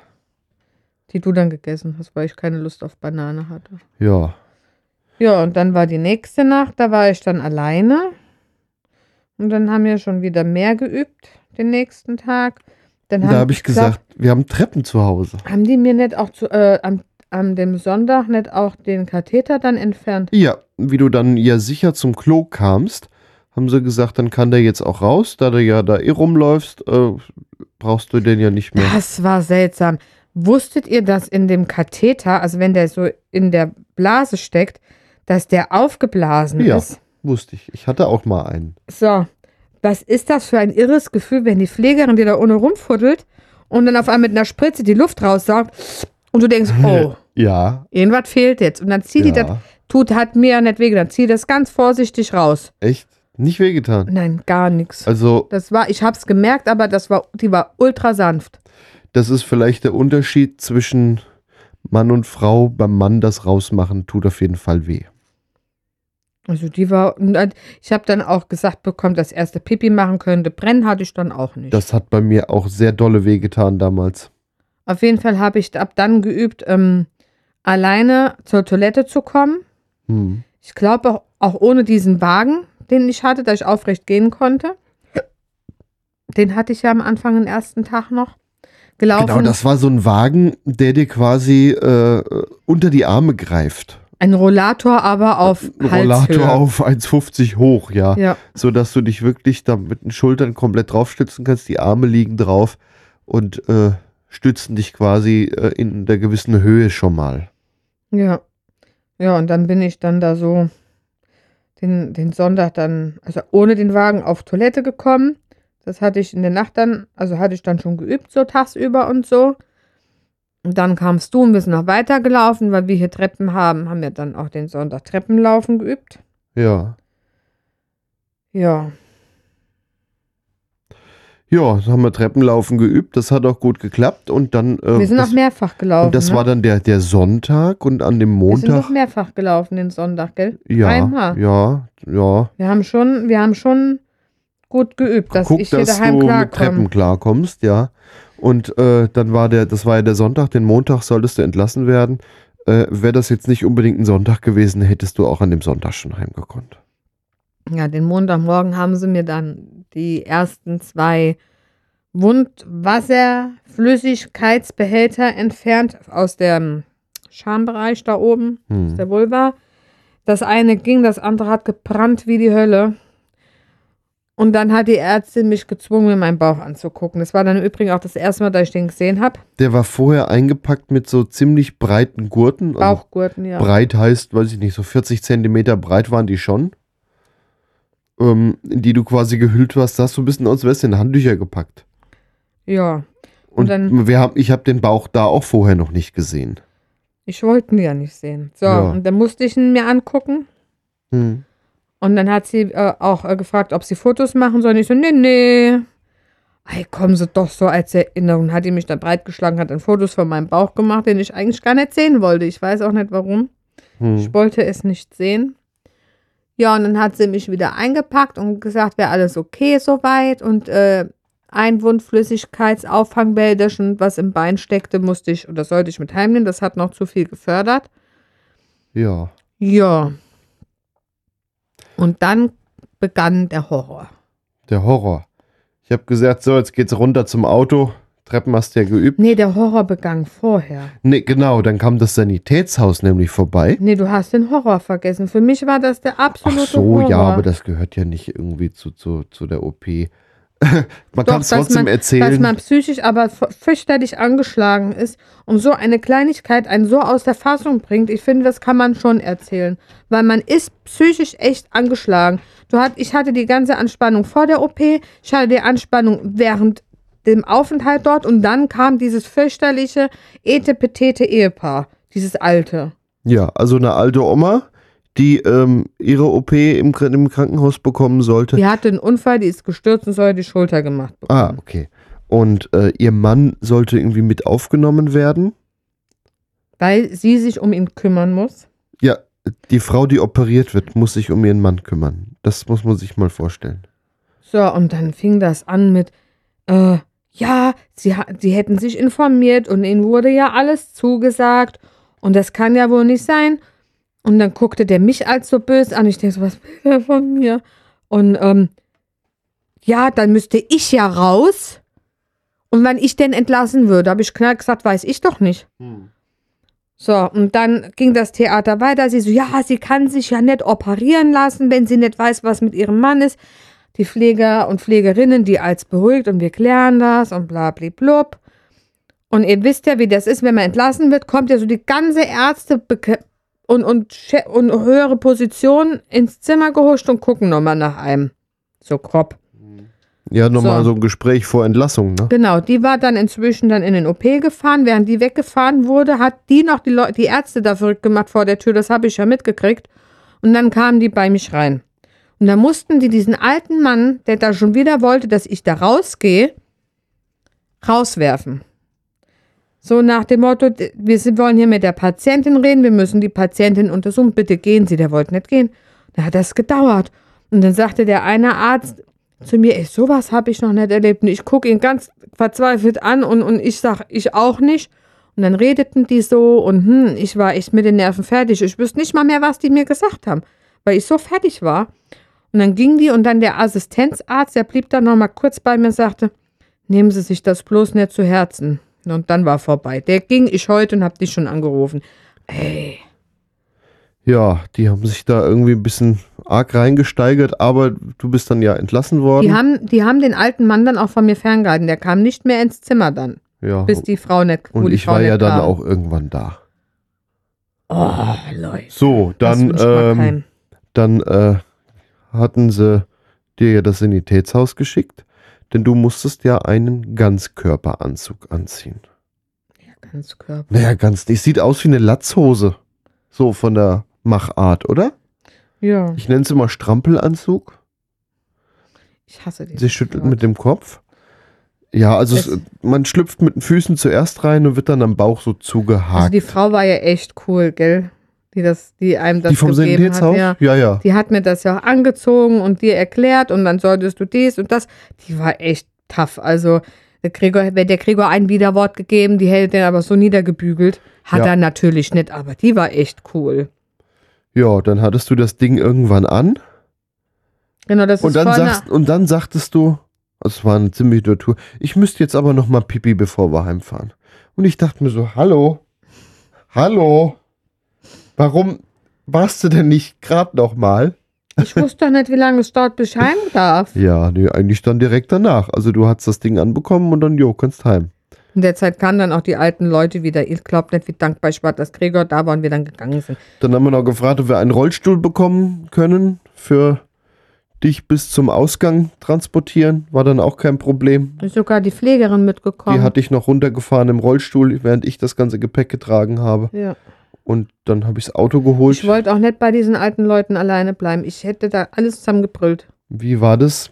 Speaker 2: die du dann gegessen hast, weil ich keine Lust auf Banane hatte.
Speaker 1: Ja.
Speaker 2: Ja, und dann war die nächste Nacht, da war ich dann alleine. Und dann haben wir schon wieder mehr geübt, den nächsten Tag. Dann
Speaker 1: Da habe ich gesagt, wir haben Treppen zu Hause.
Speaker 2: haben die mir nicht auch zu, äh, am, am dem Sonntag nicht auch den Katheter dann entfernt?
Speaker 1: Ja, wie du dann ja sicher zum Klo kamst, haben sie gesagt, dann kann der jetzt auch raus, da du ja da eh rumläufst, äh, brauchst du den ja nicht mehr.
Speaker 2: Das war seltsam. Wusstet ihr, dass in dem Katheter, also wenn der so in der Blase steckt, dass der aufgeblasen
Speaker 1: Ja.
Speaker 2: ist?
Speaker 1: Wusste ich. Ich hatte auch mal einen.
Speaker 2: So, was ist das für ein irres Gefühl, wenn die Pflegerin dir da ohne rumfuddelt und dann auf einmal mit einer Spritze die Luft raussaugt und du denkst, oh,
Speaker 1: Ja,
Speaker 2: irgendwas fehlt jetzt. Und dann zieht die das,
Speaker 1: ja.
Speaker 2: tut, hat mir ja nicht weh, dann zieh das ganz vorsichtig raus.
Speaker 1: Echt? Nicht wehgetan.
Speaker 2: Nein, gar nichts.
Speaker 1: Also,
Speaker 2: Das war, ich hab's gemerkt, aber das war, die war ultra sanft.
Speaker 1: das ist vielleicht der Unterschied zwischen Mann und Frau. Beim Mann das rausmachen tut auf jeden Fall weh.
Speaker 2: Also die war, ich habe dann auch gesagt bekommen, dass erste Pipi machen könnte. Brennen hatte ich dann auch nicht.
Speaker 1: Das hat bei mir auch sehr dolle wehgetan damals.
Speaker 2: Auf jeden Fall habe ich ab dann geübt, ähm, alleine zur Toilette zu kommen.
Speaker 1: Hm.
Speaker 2: Ich glaube auch, auch ohne diesen Wagen, den ich hatte, dass ich aufrecht gehen konnte. Den hatte ich ja am Anfang, den ersten Tag noch. Gelaufen.
Speaker 1: Genau, das war so ein Wagen, der dir quasi äh, unter die Arme greift.
Speaker 2: Ein Rollator, aber auf
Speaker 1: Ein
Speaker 2: Halshöhe.
Speaker 1: Rollator auf 1,50 hoch, ja.
Speaker 2: Ja,
Speaker 1: So dass du dich wirklich da mit den Schultern komplett draufstützen kannst. Die Arme liegen drauf und äh, stützen dich quasi äh, in der gewissen Höhe schon mal.
Speaker 2: ja. Ja, und dann bin ich dann da so den, den Sonntag dann, also ohne den Wagen auf Toilette gekommen. Das hatte ich in der Nacht dann, also hatte ich dann schon geübt, so tagsüber und so. Und dann kamst du und wir sind noch weitergelaufen, weil wir hier Treppen haben, haben wir dann auch den Sonntag Treppenlaufen geübt.
Speaker 1: Ja.
Speaker 2: Ja,
Speaker 1: Ja, das haben wir Treppenlaufen geübt, das hat auch gut geklappt und dann. Äh,
Speaker 2: Wir sind
Speaker 1: das,
Speaker 2: auch mehrfach gelaufen.
Speaker 1: und das
Speaker 2: ne?
Speaker 1: war dann der, der Sonntag und an dem
Speaker 2: Wir sind
Speaker 1: Montag.
Speaker 2: doch mehrfach gelaufen den Sonntag, gell?
Speaker 1: Ja,
Speaker 2: Einmal.
Speaker 1: ja, ja.
Speaker 2: Wir haben schon, wir haben schon gut geübt, dass
Speaker 1: Guck,
Speaker 2: ich hier
Speaker 1: dass
Speaker 2: daheim
Speaker 1: du mit Treppen klarkommst, ja. Und äh, dann war der, das war ja der Sonntag, den Montag solltest du entlassen werden. Äh, Wäre das jetzt nicht unbedingt ein Sonntag gewesen, hättest du auch an dem Sonntag schon heimgekonnt.
Speaker 2: Ja, den Montagmorgen haben sie mir dann die ersten zwei Wundwasserflüssigkeitsbehälter entfernt aus dem Schambereich da oben, aus
Speaker 1: Hm.
Speaker 2: der Vulva. Das eine ging, das andere hat gebrannt wie die Hölle. Und dann hat die Ärztin mich gezwungen, mir meinen Bauch anzugucken. Das war dann im Übrigen auch das erste Mal, dass ich den gesehen habe.
Speaker 1: Der war vorher eingepackt mit so ziemlich breiten Gurten. Also
Speaker 2: Bauchgurten, ja.
Speaker 1: breit heißt, weiß ich nicht, so 40 Zentimeter breit waren die schon. Ähm, in die du quasi gehüllt warst, hast du ein bisschen aus wärst du in Handtücher gepackt.
Speaker 2: Ja.
Speaker 1: Und,
Speaker 2: dann-
Speaker 1: wir haben, ich habe den Bauch da auch vorher noch nicht gesehen.
Speaker 2: Ich wollte ihn ja nicht sehen. So,
Speaker 1: Ja.
Speaker 2: und dann musste ich ihn mir angucken.
Speaker 1: Hm.
Speaker 2: Und dann hat sie äh, auch äh, gefragt, ob sie Fotos machen soll. Und ich so, nee, nee. Ey, kommen sie doch so als Erinnerung. Hat die mich da breitgeschlagen, hat dann Fotos von meinem Bauch gemacht, den ich eigentlich gar nicht sehen wollte. Ich weiß auch nicht warum.
Speaker 1: Hm.
Speaker 2: Ich wollte es nicht sehen. Ja, und dann hat sie mich wieder eingepackt und gesagt, wäre alles okay soweit. Und äh, Einwundflüssigkeitsauffangbällchen, was im Bein steckte, musste ich oder sollte ich mit heimnehmen. Das hat noch zu viel gefördert.
Speaker 1: Ja.
Speaker 2: Ja. Und dann begann der Horror.
Speaker 1: Der Horror. Ich habe gesagt, so, jetzt geht's runter zum Auto. Treppen hast du ja geübt.
Speaker 2: Nee, der Horror begann vorher.
Speaker 1: Nee, genau, dann kam das Sanitätshaus nämlich vorbei.
Speaker 2: Nee, du hast den Horror vergessen. Für mich war das der absolute
Speaker 1: Ach so,
Speaker 2: Horror.
Speaker 1: ja, aber das gehört ja nicht irgendwie zu, zu, zu der OP. man kann es
Speaker 2: dass
Speaker 1: trotzdem
Speaker 2: man, Dass
Speaker 1: erzählen.
Speaker 2: man psychisch aber fürchterlich angeschlagen ist und so eine Kleinigkeit einen so aus der Fassung bringt. Ich finde, das kann man schon erzählen. Weil man ist psychisch echt angeschlagen. Du hat, ich hatte die ganze Anspannung vor der OP, ich hatte die Anspannung während dem Aufenthalt dort und dann kam dieses fürchterliche, etepetete Ehepaar. Dieses alte.
Speaker 1: Ja, also eine alte Oma, die ähm, ihre OP im, im Krankenhaus bekommen sollte.
Speaker 2: Die hatte einen Unfall, die ist gestürzt und soll die Schulter gemacht bekommen.
Speaker 1: Ah, okay. Und äh, ihr Mann sollte irgendwie mit aufgenommen werden.
Speaker 2: Weil sie sich um ihn kümmern muss.
Speaker 1: Ja, die Frau, die operiert wird, muss sich um ihren Mann kümmern. Das muss man sich mal vorstellen.
Speaker 2: So, und dann fing das an mit, äh, ja, sie, sie hätten sich informiert und ihnen wurde ja alles zugesagt und das kann ja wohl nicht sein. Und dann guckte der mich als so böse an. Ich denke so, was will der von mir? Und ähm, ja, dann müsste ich ja raus. Und wenn ich den entlassen würde, habe ich klar gesagt, weiß ich doch nicht. So, und dann ging das Theater weiter. Sie so, ja, sie kann sich ja nicht operieren lassen, wenn sie nicht weiß, was mit ihrem Mann ist. Die Pfleger und Pflegerinnen, die als beruhigt und wir klären das und bla bla blub. Und ihr wisst ja, wie das ist, wenn man entlassen wird, kommt ja so die ganze Ärzte und, und, und höhere Positionen ins Zimmer gehuscht und gucken nochmal nach einem. So grob.
Speaker 1: Ja, nochmal
Speaker 2: So.
Speaker 1: so ein Gespräch vor Entlassung, ne?
Speaker 2: Genau, die war dann inzwischen dann in den OP gefahren. Während die weggefahren wurde, hat die noch die, Leu die Ärzte da verrückt gemacht vor der Tür. Das habe ich ja mitgekriegt. Und dann kamen die bei mich rein. Und da mussten die diesen alten Mann, der da schon wieder wollte, dass ich da rausgehe, rauswerfen. So nach dem Motto, wir wollen hier mit der Patientin reden, wir müssen die Patientin untersuchen, bitte gehen Sie. Der wollte nicht gehen. Da hat das gedauert. Und dann sagte der eine Arzt zu mir, ey, sowas habe ich noch nicht erlebt. Und ich gucke ihn ganz verzweifelt an und, und ich sag, ich auch nicht. Und dann redeten die so und hm, ich war echt mit den Nerven fertig. Ich wüsste nicht mal mehr, was die mir gesagt haben, weil ich so fertig war. Und dann ging die und dann der Assistenzarzt, der blieb dann noch mal kurz bei mir und sagte, nehmen Sie sich das bloß nicht zu Herzen. Und dann war vorbei. Der ging ich heute und hab dich schon angerufen. Ey,
Speaker 1: Ja, die haben sich da irgendwie ein bisschen arg reingesteigert, aber du bist dann ja entlassen worden.
Speaker 2: die haben, die haben den alten Mann dann auch von mir ferngehalten. Der kam nicht mehr ins Zimmer dann,
Speaker 1: ja.
Speaker 2: bis die Frau nicht
Speaker 1: Und ich
Speaker 2: Frau
Speaker 1: war ja dann
Speaker 2: kam.
Speaker 1: auch irgendwann da.
Speaker 2: Oh, Leute.
Speaker 1: So, dann, ähm, dann äh, hatten sie dir ja das Sanitätshaus geschickt, denn du musstest ja einen Ganzkörperanzug anziehen.
Speaker 2: Ganz Körper.
Speaker 1: Naja, ganz nicht. Sieht aus wie eine Latzhose. So von der Machart, oder?
Speaker 2: Ja,
Speaker 1: Ich nenne es immer Strampelanzug.
Speaker 2: ich hasse den.
Speaker 1: Sie schüttelt mit dem Kopf. Ja, also es,
Speaker 2: Es-
Speaker 1: man schlüpft mit den Füßen zuerst rein und wird dann am Bauch so zugehakt.
Speaker 2: Also die Frau war ja echt cool, gell? Die, das, die einem das
Speaker 1: Die vom
Speaker 2: gegeben hat. Ja.
Speaker 1: Ja, ja.
Speaker 2: Die hat mir das ja auch angezogen und dir erklärt und dann solltest du dies und das. Die war echt tough. Also der Gregor, wenn der Gregor ein Widerwort gegeben, die hätte den aber so niedergebügelt. Hat
Speaker 1: Ja.
Speaker 2: er natürlich nicht, aber die war echt cool.
Speaker 1: Ja, dann hattest du das Ding irgendwann an
Speaker 2: Genau, das
Speaker 1: und
Speaker 2: ist
Speaker 1: dann, sagst, und dann sagtest du, es war eine ziemliche Tortur, ich müsste jetzt aber noch mal pipi, bevor wir heimfahren. Und ich dachte mir so, hallo, hallo, warum warst du denn nicht gerade noch mal?
Speaker 2: Ich wusste doch nicht, wie lange es dauert, bis ich heim darf.
Speaker 1: Ja, nee, eigentlich dann direkt danach. Also du hast das Ding anbekommen und dann, jo, kannst heim.
Speaker 2: In der Zeit kamen dann auch die alten Leute wieder. Ihr glaubt nicht, wie dankbar ich war, dass Gregor da war und wir dann gegangen sind.
Speaker 1: Dann haben wir noch gefragt, ob wir einen Rollstuhl bekommen können für dich bis zum Ausgang transportieren. War dann auch kein Problem.
Speaker 2: Ist sogar die Pflegerin mitgekommen.
Speaker 1: Die hatte ich noch runtergefahren im Rollstuhl, während ich das ganze Gepäck getragen habe.
Speaker 2: ja.
Speaker 1: Und dann habe ich das Auto geholt.
Speaker 2: Ich wollte auch nicht bei diesen alten Leuten alleine bleiben. Ich hätte da alles zusammengebrüllt.
Speaker 1: Wie war das?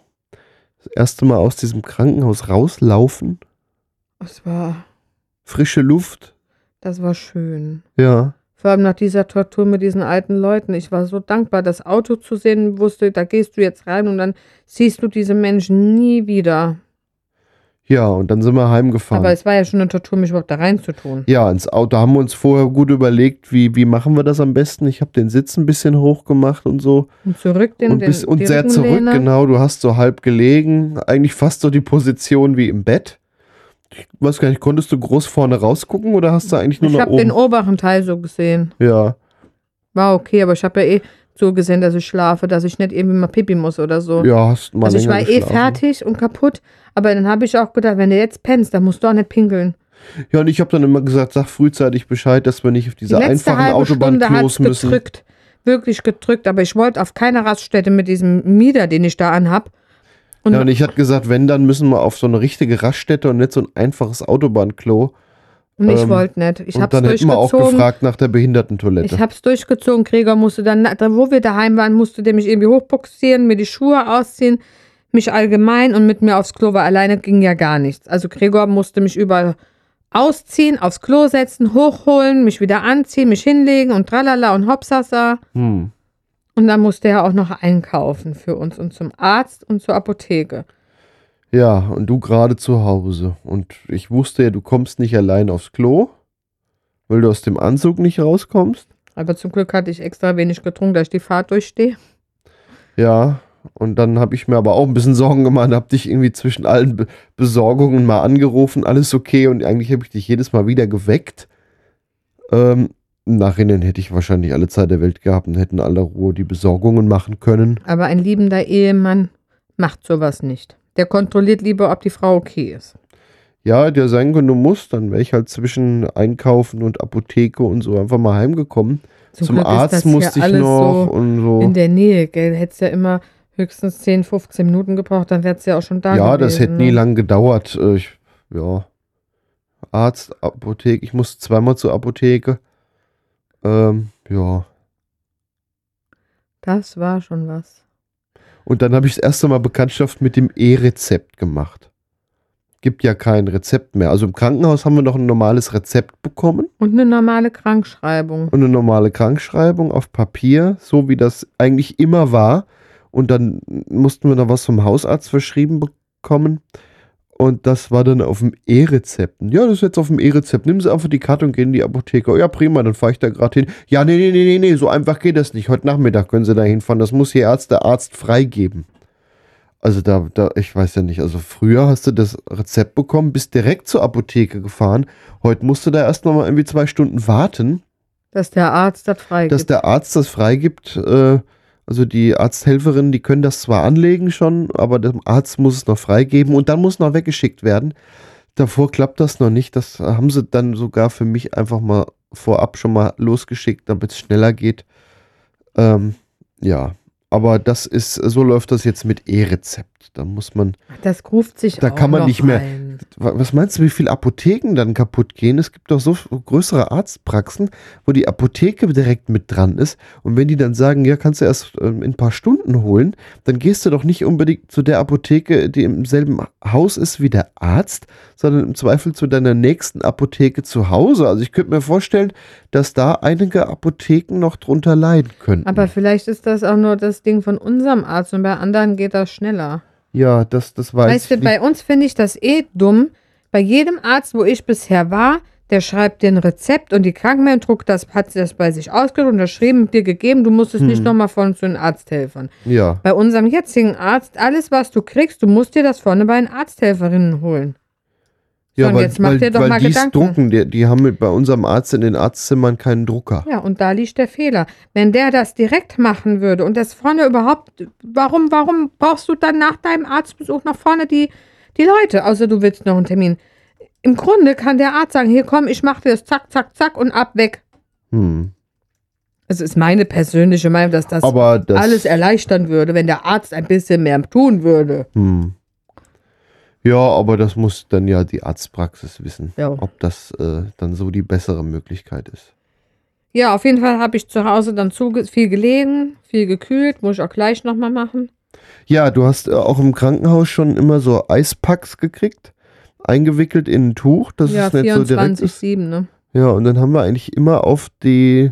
Speaker 1: Das erste Mal aus diesem Krankenhaus rauslaufen?
Speaker 2: Das war,
Speaker 1: Frische Luft?
Speaker 2: das war schön.
Speaker 1: Ja.
Speaker 2: Vor allem nach dieser Tortur mit diesen alten Leuten. Ich war so dankbar, das Auto zu sehen, wusste, da gehst du jetzt rein und dann siehst du diese Menschen nie wieder.
Speaker 1: Ja, und dann sind wir heimgefahren.
Speaker 2: Aber es war ja schon eine Tortur, mich überhaupt da reinzutun.
Speaker 1: ja, ins Auto haben wir uns vorher gut überlegt, wie, wie machen wir das am besten. Ich habe den Sitz ein bisschen hoch gemacht und so.
Speaker 2: Und zurück den,
Speaker 1: und bis,
Speaker 2: den
Speaker 1: und sehr zurück, genau. Du hast so halb gelegen. Eigentlich fast so die Position wie im Bett. Ich weiß gar nicht, konntest du groß vorne rausgucken oder hast du eigentlich nur
Speaker 2: Ich
Speaker 1: nach
Speaker 2: habe den
Speaker 1: oben?
Speaker 2: oberen Teil so gesehen.
Speaker 1: Ja.
Speaker 2: War okay, aber ich habe ja eh so gesehen, dass ich schlafe, dass ich nicht irgendwie mal pipi muss oder so.
Speaker 1: Ja, hast mal
Speaker 2: also ich war eh fertig und kaputt, aber dann habe ich auch gedacht, wenn du jetzt pennst, dann musst du auch nicht pinkeln.
Speaker 1: Ja, und ich habe dann immer gesagt, sag frühzeitig Bescheid, dass wir nicht auf diese
Speaker 2: Die
Speaker 1: einfachen
Speaker 2: hat
Speaker 1: Autobahnklos müssen.
Speaker 2: gedrückt, wirklich gedrückt, aber ich wollte auf keine Raststätte mit diesem Mieder, den ich da anhab. Und,
Speaker 1: Ja, und ich hatte gesagt, wenn, dann müssen wir auf so eine richtige Raststätte und nicht so ein einfaches Autobahnklo.
Speaker 2: und ich
Speaker 1: ähm,
Speaker 2: wollte nicht. Ich
Speaker 1: und
Speaker 2: habe
Speaker 1: dann
Speaker 2: es
Speaker 1: hätten wir auch
Speaker 2: durchgezogen.
Speaker 1: gefragt nach der Behindertentoilette.
Speaker 2: Ich habe es durchgezogen. Gregor musste dann, da, wo wir daheim waren, musste der mich irgendwie hochboxieren, mir die Schuhe ausziehen, mich allgemein und mit mir aufs Klo, weil alleine ging ja gar nichts. Also Gregor musste mich überall ausziehen, aufs Klo setzen, hochholen, mich wieder anziehen, mich hinlegen und tralala und hopsasa.
Speaker 1: hm.
Speaker 2: Und dann musste er auch noch einkaufen für uns und zum Arzt und zur Apotheke.
Speaker 1: Ja, und du gerade zu Hause. Und ich wusste ja, du kommst nicht allein aufs Klo, weil du aus dem Anzug nicht rauskommst.
Speaker 2: Aber zum Glück hatte ich extra wenig getrunken, dass ich die Fahrt durchstehe.
Speaker 1: Ja, und dann habe ich mir aber auch ein bisschen Sorgen gemacht, habe dich irgendwie zwischen allen Be Besorgungen mal angerufen, alles okay und eigentlich habe ich dich jedes Mal wieder geweckt. Ähm, Im Nachhinein hätte ich wahrscheinlich alle Zeit der Welt gehabt und hätten alle Ruhe die Besorgungen machen können.
Speaker 2: Aber ein liebender Ehemann macht sowas nicht. Der kontrolliert lieber, ob die Frau okay ist.
Speaker 1: Ja, hätte ja sein können, du musst, dann wäre ich halt zwischen Einkaufen und Apotheke und so einfach mal heimgekommen. Zum,
Speaker 2: ist
Speaker 1: Arzt musste ich noch
Speaker 2: so
Speaker 1: und so.
Speaker 2: in der Nähe, gell? Hättest ja immer höchstens 10, 15 Minuten gebraucht, dann wär's ja auch schon da
Speaker 1: ja,
Speaker 2: gewesen.
Speaker 1: das hätte nie
Speaker 2: ne?
Speaker 1: lang gedauert. Äh, Ich, ja. Arzt, Apotheke, ich musste zweimal zur Apotheke. Ähm, ja.
Speaker 2: Das war schon was.
Speaker 1: Und dann habe ich das erste Mal Bekanntschaft mit dem E-Rezept gemacht. Gibt ja kein Rezept mehr. Also im Krankenhaus haben wir noch ein normales Rezept bekommen
Speaker 2: Und eine normale Krankschreibung.
Speaker 1: und eine normale Krankschreibung auf Papier, so wie das eigentlich immer war. Und dann mussten wir noch was vom Hausarzt verschrieben bekommen. Und das war dann auf dem E-Rezept. Ja, das ist jetzt auf dem E-Rezept. Nehmen Sie einfach die Karte und gehen in die Apotheke. Oh ja, prima, dann fahre ich da gerade hin. Ja, nee, nee, nee, nee, nee, so einfach geht das nicht. Heute Nachmittag können Sie da hinfahren. Das muss Ihr Arzt, der Arzt freigeben. Also da, da, ich weiß ja nicht. Also früher hast du das Rezept bekommen, bist direkt zur Apotheke gefahren. Heute musst du da erst noch mal irgendwie zwei Stunden warten,
Speaker 2: Dass der Arzt das freigibt.
Speaker 1: dass der Arzt das freigibt. Äh, also die Arzthelferinnen, die können das zwar anlegen schon, aber der Arzt muss es noch freigeben und dann muss noch weggeschickt werden. Davor klappt das noch nicht. Das haben sie dann sogar für mich einfach mal vorab schon mal losgeschickt, damit es schneller geht. Ähm, ja, aber das ist, so läuft das jetzt mit E-Rezept. Da muss man,
Speaker 2: das ruft sich
Speaker 1: Da kann man nicht mehr-
Speaker 2: Ein.
Speaker 1: Wa- was meinst du, wie viele Apotheken dann kaputt gehen? Es gibt doch so größere Arztpraxen, wo die Apotheke direkt mit dran ist. Und wenn die dann sagen, ja, kannst du erst ähm, in ein paar Stunden holen, dann gehst du doch nicht unbedingt zu der Apotheke, die im selben Haus ist wie der Arzt, sondern im Zweifel zu deiner nächsten Apotheke zu Hause. Also ich könnte mir vorstellen, dass da einige Apotheken noch drunter leiden könnten.
Speaker 2: Aber vielleicht ist das auch nur das Ding von unserem Arzt und bei anderen geht das schneller.
Speaker 1: Ja, das, das weiß
Speaker 2: Weißt du, bei uns finde ich das eh dumm. Bei jedem Arzt, wo ich bisher war, der schreibt dir ein Rezept und die Krankenmeldung druckt das, hat das bei sich ausgedruckt, unterschrieben, dir gegeben, du musst es
Speaker 1: Hm.
Speaker 2: nicht nochmal von zu den Arzthelfern.
Speaker 1: Ja.
Speaker 2: Bei unserem jetzigen Arzt, alles was du kriegst, du musst dir das vorne bei den Arzthelferinnen holen.
Speaker 1: Ja,
Speaker 2: und
Speaker 1: weil,
Speaker 2: jetzt mach
Speaker 1: weil,
Speaker 2: doch
Speaker 1: weil
Speaker 2: mal Gedanken.
Speaker 1: drucken, die, die haben mit, bei unserem Arzt in den Arztzimmern keinen Drucker.
Speaker 2: Ja, und da liegt der Fehler. Wenn der das direkt machen würde und das vorne überhaupt, warum, warum brauchst du dann nach deinem Arztbesuch nach vorne die, die Leute, außer du willst noch einen Termin? Im Grunde kann der Arzt sagen, hier komm, ich mache dir das zack, zack, zack und ab weg.
Speaker 1: Hm.
Speaker 2: Es ist meine persönliche Meinung, dass das
Speaker 1: Aber das,
Speaker 2: alles erleichtern würde, wenn der Arzt ein bisschen mehr tun würde.
Speaker 1: hm. Ja, aber das muss dann ja die Arztpraxis wissen,
Speaker 2: Ja.
Speaker 1: ob das äh, dann so die bessere Möglichkeit ist.
Speaker 2: Ja, auf jeden Fall habe ich zu Hause dann viel gelegen, viel gekühlt, muss ich auch gleich nochmal machen.
Speaker 1: Ja, du hast äh, auch im Krankenhaus schon immer so Eispacks gekriegt, eingewickelt in ein Tuch, dass
Speaker 2: ja,
Speaker 1: es nicht so direkt ist.
Speaker 2: 24-7, ne?
Speaker 1: Ja, und dann haben wir eigentlich immer auf die,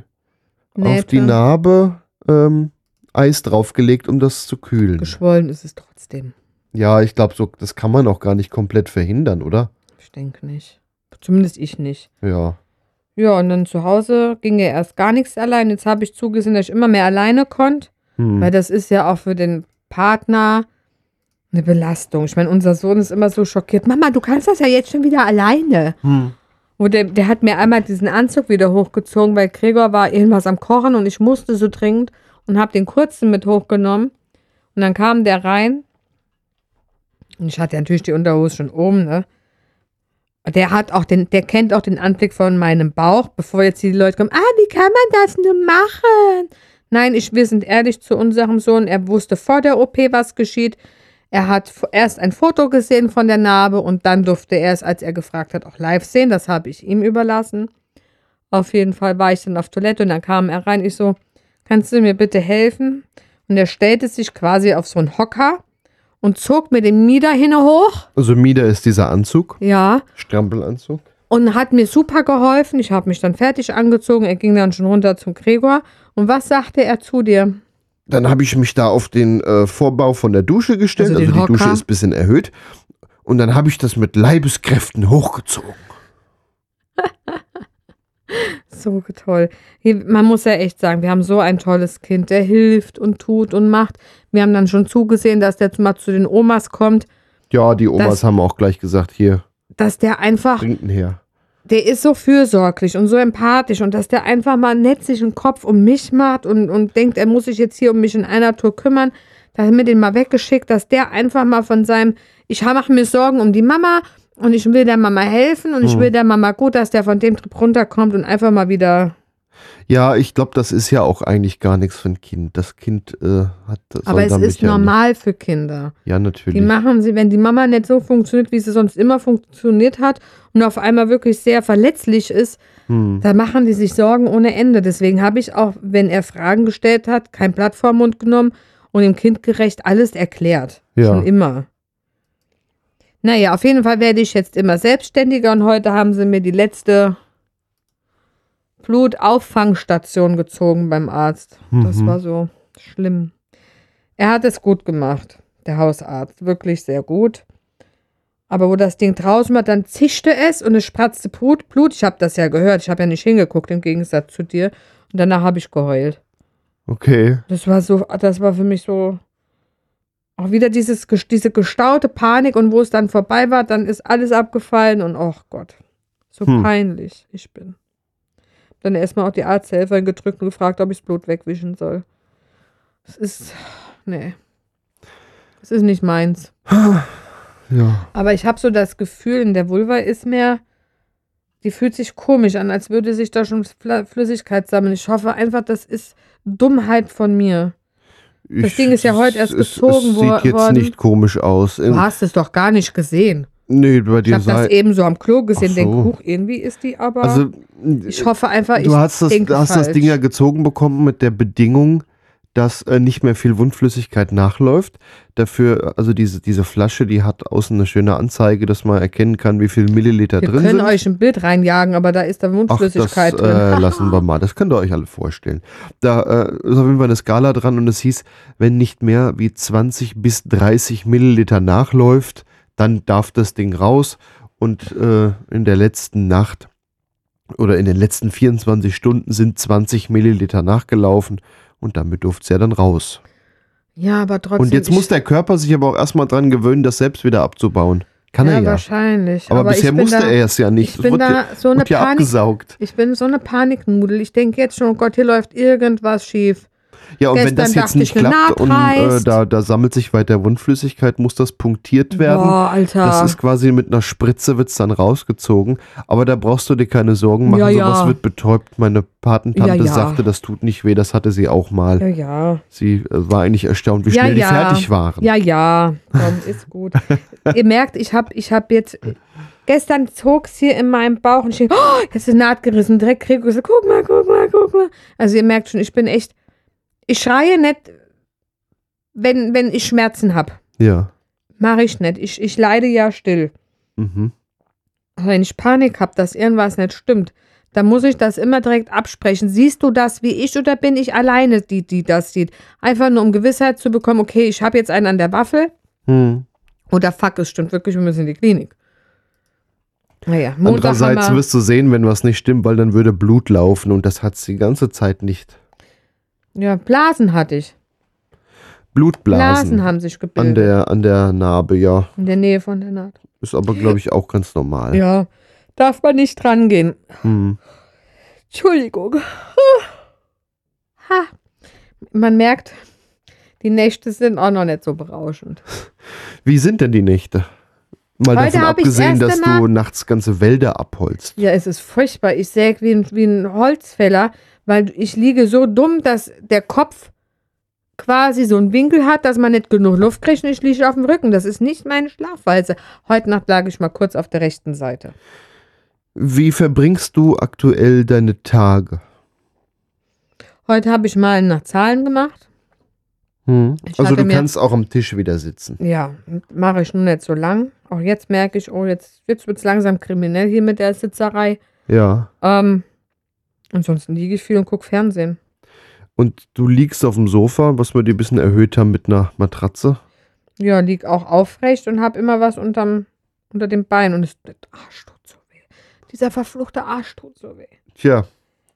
Speaker 1: auf die. Narbe ähm, Eis draufgelegt, um das zu kühlen.
Speaker 2: Geschwollen ist es trotzdem.
Speaker 1: Ja, ich glaube, so, das kann man auch gar nicht komplett verhindern, oder?
Speaker 2: Ich denke nicht. Zumindest ich nicht.
Speaker 1: Ja.
Speaker 2: Ja, und dann zu Hause ging ja erst gar nichts allein. Jetzt habe ich zugesehen, dass ich immer mehr alleine konnte,
Speaker 1: Hm.
Speaker 2: weil das ist ja auch für den Partner eine Belastung. Ich meine, unser Sohn ist immer so schockiert. Mama, du kannst das ja jetzt schon wieder alleine.
Speaker 1: Hm.
Speaker 2: Und der, der hat mir einmal diesen Anzug wieder hochgezogen, weil Gregor war irgendwas am Kochen und ich musste so dringend und habe den kurzen mit hochgenommen. Und dann kam der rein. Und ich hatte natürlich die Unterhose schon oben, ne? Der hat auch den, der kennt auch den Anblick von meinem Bauch, bevor jetzt die Leute kommen, ah, wie kann man das nur machen? Nein, ich, wir sind ehrlich zu unserem Sohn. Er wusste vor der OP, was geschieht. Er hat erst ein Foto gesehen von der Narbe und dann durfte er es, als er gefragt hat, auch live sehen. Das habe ich ihm überlassen. Auf jeden Fall war ich dann auf Toilette und dann kam er rein. Ich so, kannst du mir bitte helfen? Und er stellte sich quasi auf so einen Hocker und zog mir den Mieder hin hoch.
Speaker 1: Also Mieder ist dieser Anzug,
Speaker 2: Ja,
Speaker 1: Strampelanzug.
Speaker 2: und hat mir super geholfen. Ich habe mich dann fertig angezogen. Er ging dann schon runter zum Gregor. Und was sagte er zu dir?
Speaker 1: Dann habe ich mich da auf den äh, Vorbau von der Dusche gestellt.
Speaker 2: Also
Speaker 1: Also, die Dusche
Speaker 2: Hocker?
Speaker 1: ist ein bisschen erhöht. Und dann habe ich das mit Leibeskräften hochgezogen.
Speaker 2: So toll. Hier, man muss ja echt sagen, wir haben so ein tolles Kind, der hilft und tut und macht. Wir haben dann schon zugesehen, dass der mal zu den Omas kommt,
Speaker 1: Ja, die Omas
Speaker 2: Das-
Speaker 1: haben auch gleich gesagt, hier,
Speaker 2: dass der einfach,
Speaker 1: bringt ihn her.
Speaker 2: der ist so fürsorglich und so empathisch und dass der einfach mal nett sich einen Kopf um mich macht und, und denkt, er muss sich jetzt hier um mich in einer Tour kümmern. Da haben wir den mal weggeschickt, dass der einfach mal von seinem, ich mache mir Sorgen um die Mama und ich will der Mama helfen und ich
Speaker 1: Hm.
Speaker 2: will der Mama gut, dass der von dem Trip runterkommt und einfach mal wieder
Speaker 1: Ja, ich glaube, das ist ja auch eigentlich gar nichts für ein Kind. Das Kind äh, hat.
Speaker 2: Aber es ist
Speaker 1: ja
Speaker 2: normal für Kinder.
Speaker 1: Nicht. Ja,
Speaker 2: Die
Speaker 1: natürlich.
Speaker 2: machen sie, wenn die Mama nicht so funktioniert, wie sie sonst immer funktioniert hat und auf einmal wirklich sehr verletzlich ist,
Speaker 1: Hm.
Speaker 2: da machen die sich Sorgen ohne Ende. Deswegen habe ich auch, wenn er Fragen gestellt hat, kein Blatt vor den Mund genommen und ihm kindgerecht alles erklärt.
Speaker 1: Ja.
Speaker 2: Schon immer. Naja, auf jeden Fall werde ich jetzt immer selbstständiger und heute haben sie mir die letzte Blutauffangstation gezogen beim Arzt. Das
Speaker 1: Mhm.
Speaker 2: war so schlimm. Er hat es gut gemacht, der Hausarzt. Wirklich sehr gut. Aber wo das Ding draußen war, dann zischte es und es spratzte Blut. Blut. Ich habe das ja gehört. Ich habe ja nicht hingeguckt, im Gegensatz zu dir. Und danach habe ich geheult.
Speaker 1: Okay.
Speaker 2: Das war so, das war für mich so auch wieder dieses, diese gestaute Panik und wo es dann vorbei war, dann ist alles abgefallen und oh Gott, so
Speaker 1: Hm.
Speaker 2: peinlich ich bin. Dann erstmal auch die Arzthelferin gedrückt und gefragt, ob ich das Blut wegwischen soll. Es ist, nee, es ist nicht meins.
Speaker 1: Ja.
Speaker 2: Aber ich habe so das Gefühl, in der Vulva ist mehr, die fühlt sich komisch an, als würde sich da schon Flüssigkeit sammeln. Ich hoffe einfach, das ist Dummheit von mir. Das
Speaker 1: Ich-
Speaker 2: Ding ist ja heute erst
Speaker 1: es,
Speaker 2: gezogen
Speaker 1: es
Speaker 2: wo-
Speaker 1: sieht jetzt
Speaker 2: worden.
Speaker 1: nicht komisch aus.
Speaker 2: Du hast es doch gar nicht gesehen.
Speaker 1: Nee, bei
Speaker 2: Ich
Speaker 1: dir
Speaker 2: habe das eben so am Klo gesehen,
Speaker 1: Ach
Speaker 2: den
Speaker 1: so.
Speaker 2: Kuch, irgendwie ist die aber.
Speaker 1: Also,
Speaker 2: ich hoffe einfach, ich
Speaker 1: du hast das,
Speaker 2: denke
Speaker 1: du hast das. Ding ja gezogen bekommen mit der Bedingung, dass äh, nicht mehr viel Wundflüssigkeit nachläuft. Dafür, also diese, diese Flasche, die hat außen eine schöne Anzeige, dass man erkennen kann, wie viel Milliliter
Speaker 2: Wir
Speaker 1: drin
Speaker 2: können
Speaker 1: sind.
Speaker 2: euch ein Bild reinjagen, aber da ist da
Speaker 1: Ach, das
Speaker 2: Wundflüssigkeit
Speaker 1: äh,
Speaker 2: drin.
Speaker 1: lassen wir mal. Das könnt ihr euch alle vorstellen. Da äh, ist auf jeden Fall eine Skala dran und es hieß, wenn nicht mehr wie 20 bis 30 Milliliter nachläuft, dann darf das Ding raus. Und äh, in der letzten Nacht oder in den letzten 24 Stunden sind 20 Milliliter nachgelaufen und damit durfte es ja dann raus.
Speaker 2: Ja, aber trotzdem.
Speaker 1: Und jetzt muss der Körper sich aber auch erstmal dran gewöhnen, das selbst wieder abzubauen. Kann
Speaker 2: ja,
Speaker 1: er ja.
Speaker 2: wahrscheinlich.
Speaker 1: Aber, bisher
Speaker 2: ich bin
Speaker 1: musste
Speaker 2: da,
Speaker 1: er es ja nicht.
Speaker 2: Ich bin da so eine Panik.
Speaker 1: abgesaugt.
Speaker 2: Ich bin so eine Paniknudel. Ich denke jetzt schon, oh Gott, hier läuft irgendwas schief.
Speaker 1: Ja, und wenn das jetzt nicht klappt und äh, da, da sammelt sich weiter Wundflüssigkeit, muss das punktiert werden.
Speaker 2: Boah, Alter.
Speaker 1: Das ist quasi mit einer Spritze wird's dann rausgezogen. Aber da brauchst du dir keine Sorgen machen,
Speaker 2: Ja, ja.
Speaker 1: sowas wird betäubt. Meine Patentante
Speaker 2: Ja,
Speaker 1: sagte, das tut nicht weh, das hatte sie auch mal.
Speaker 2: ja, ja.
Speaker 1: Sie äh, war eigentlich erstaunt, wie schnell die fertig waren.
Speaker 2: Ja, ja. Komm, ist gut. Ihr merkt, ich habe ich hab jetzt. Gestern zog es hier in meinem Bauch und ich denke, oh, jetzt ist eine Naht gerissen. Direkt ich so, guck mal, guck mal, guck mal. Also ihr merkt schon, ich bin echt. Ich schreie nicht, wenn, wenn ich Schmerzen habe.
Speaker 1: Ja.
Speaker 2: Mache ich nicht. Ich, ich leide ja still.
Speaker 1: Mhm.
Speaker 2: Aber wenn ich Panik habe, dass irgendwas nicht stimmt, dann muss ich das immer direkt absprechen. Siehst du das wie ich oder bin ich alleine, die, die das sieht? Einfach nur um Gewissheit zu bekommen, okay, ich habe jetzt einen an der Waffel
Speaker 1: Hm.
Speaker 2: oder fuck, es stimmt wirklich, wir müssen in die Klinik. Naja, Montag
Speaker 1: Andererseits wirst du sehen, wenn was nicht stimmt, weil dann würde Blut laufen und das hat's die ganze Zeit nicht.
Speaker 2: Ja, Blasen hatte ich.
Speaker 1: Blutblasen
Speaker 2: Blasen haben sich gebildet.
Speaker 1: an der, an der Narbe, ja.
Speaker 2: in der Nähe von der Naht.
Speaker 1: Ist aber, glaube ich, auch ganz normal.
Speaker 2: Ja, darf man nicht dran gehen.
Speaker 1: Hm.
Speaker 2: Entschuldigung. Ha. Man merkt, die Nächte sind auch noch nicht so berauschend.
Speaker 1: Wie sind denn die Nächte? Mal
Speaker 2: Heute
Speaker 1: davon abgesehen, dass du nachts ganze Wälder abholzt.
Speaker 2: Ja, es ist furchtbar. Ich säge wie ein, wie ein Holzfäller, weil ich liege so dumm, dass der Kopf quasi so einen Winkel hat, dass man nicht genug Luft kriegt und ich liege auf dem Rücken. Das ist nicht meine Schlafweise. Heute Nacht lag ich mal kurz auf der rechten Seite.
Speaker 1: Wie verbringst du aktuell deine Tage?
Speaker 2: Heute habe ich mal nach Zahlen gemacht.
Speaker 1: Hm. Also du kannst auch am Tisch wieder sitzen.
Speaker 2: Ja, mache ich nur nicht so lang. Auch jetzt merke ich, oh, jetzt, jetzt wird es langsam kriminell hier mit der Sitzerei.
Speaker 1: Ja.
Speaker 2: Ähm, ansonsten liege ich viel und gucke Fernsehen.
Speaker 1: Und du liegst auf dem Sofa, was wir dir ein bisschen erhöht haben mit einer Matratze.
Speaker 2: Ja, lieg auch aufrecht und habe immer was unterm, unter dem Bein und es, der Arsch tut so weh. Dieser verfluchte Arsch tut so weh.
Speaker 1: Tja,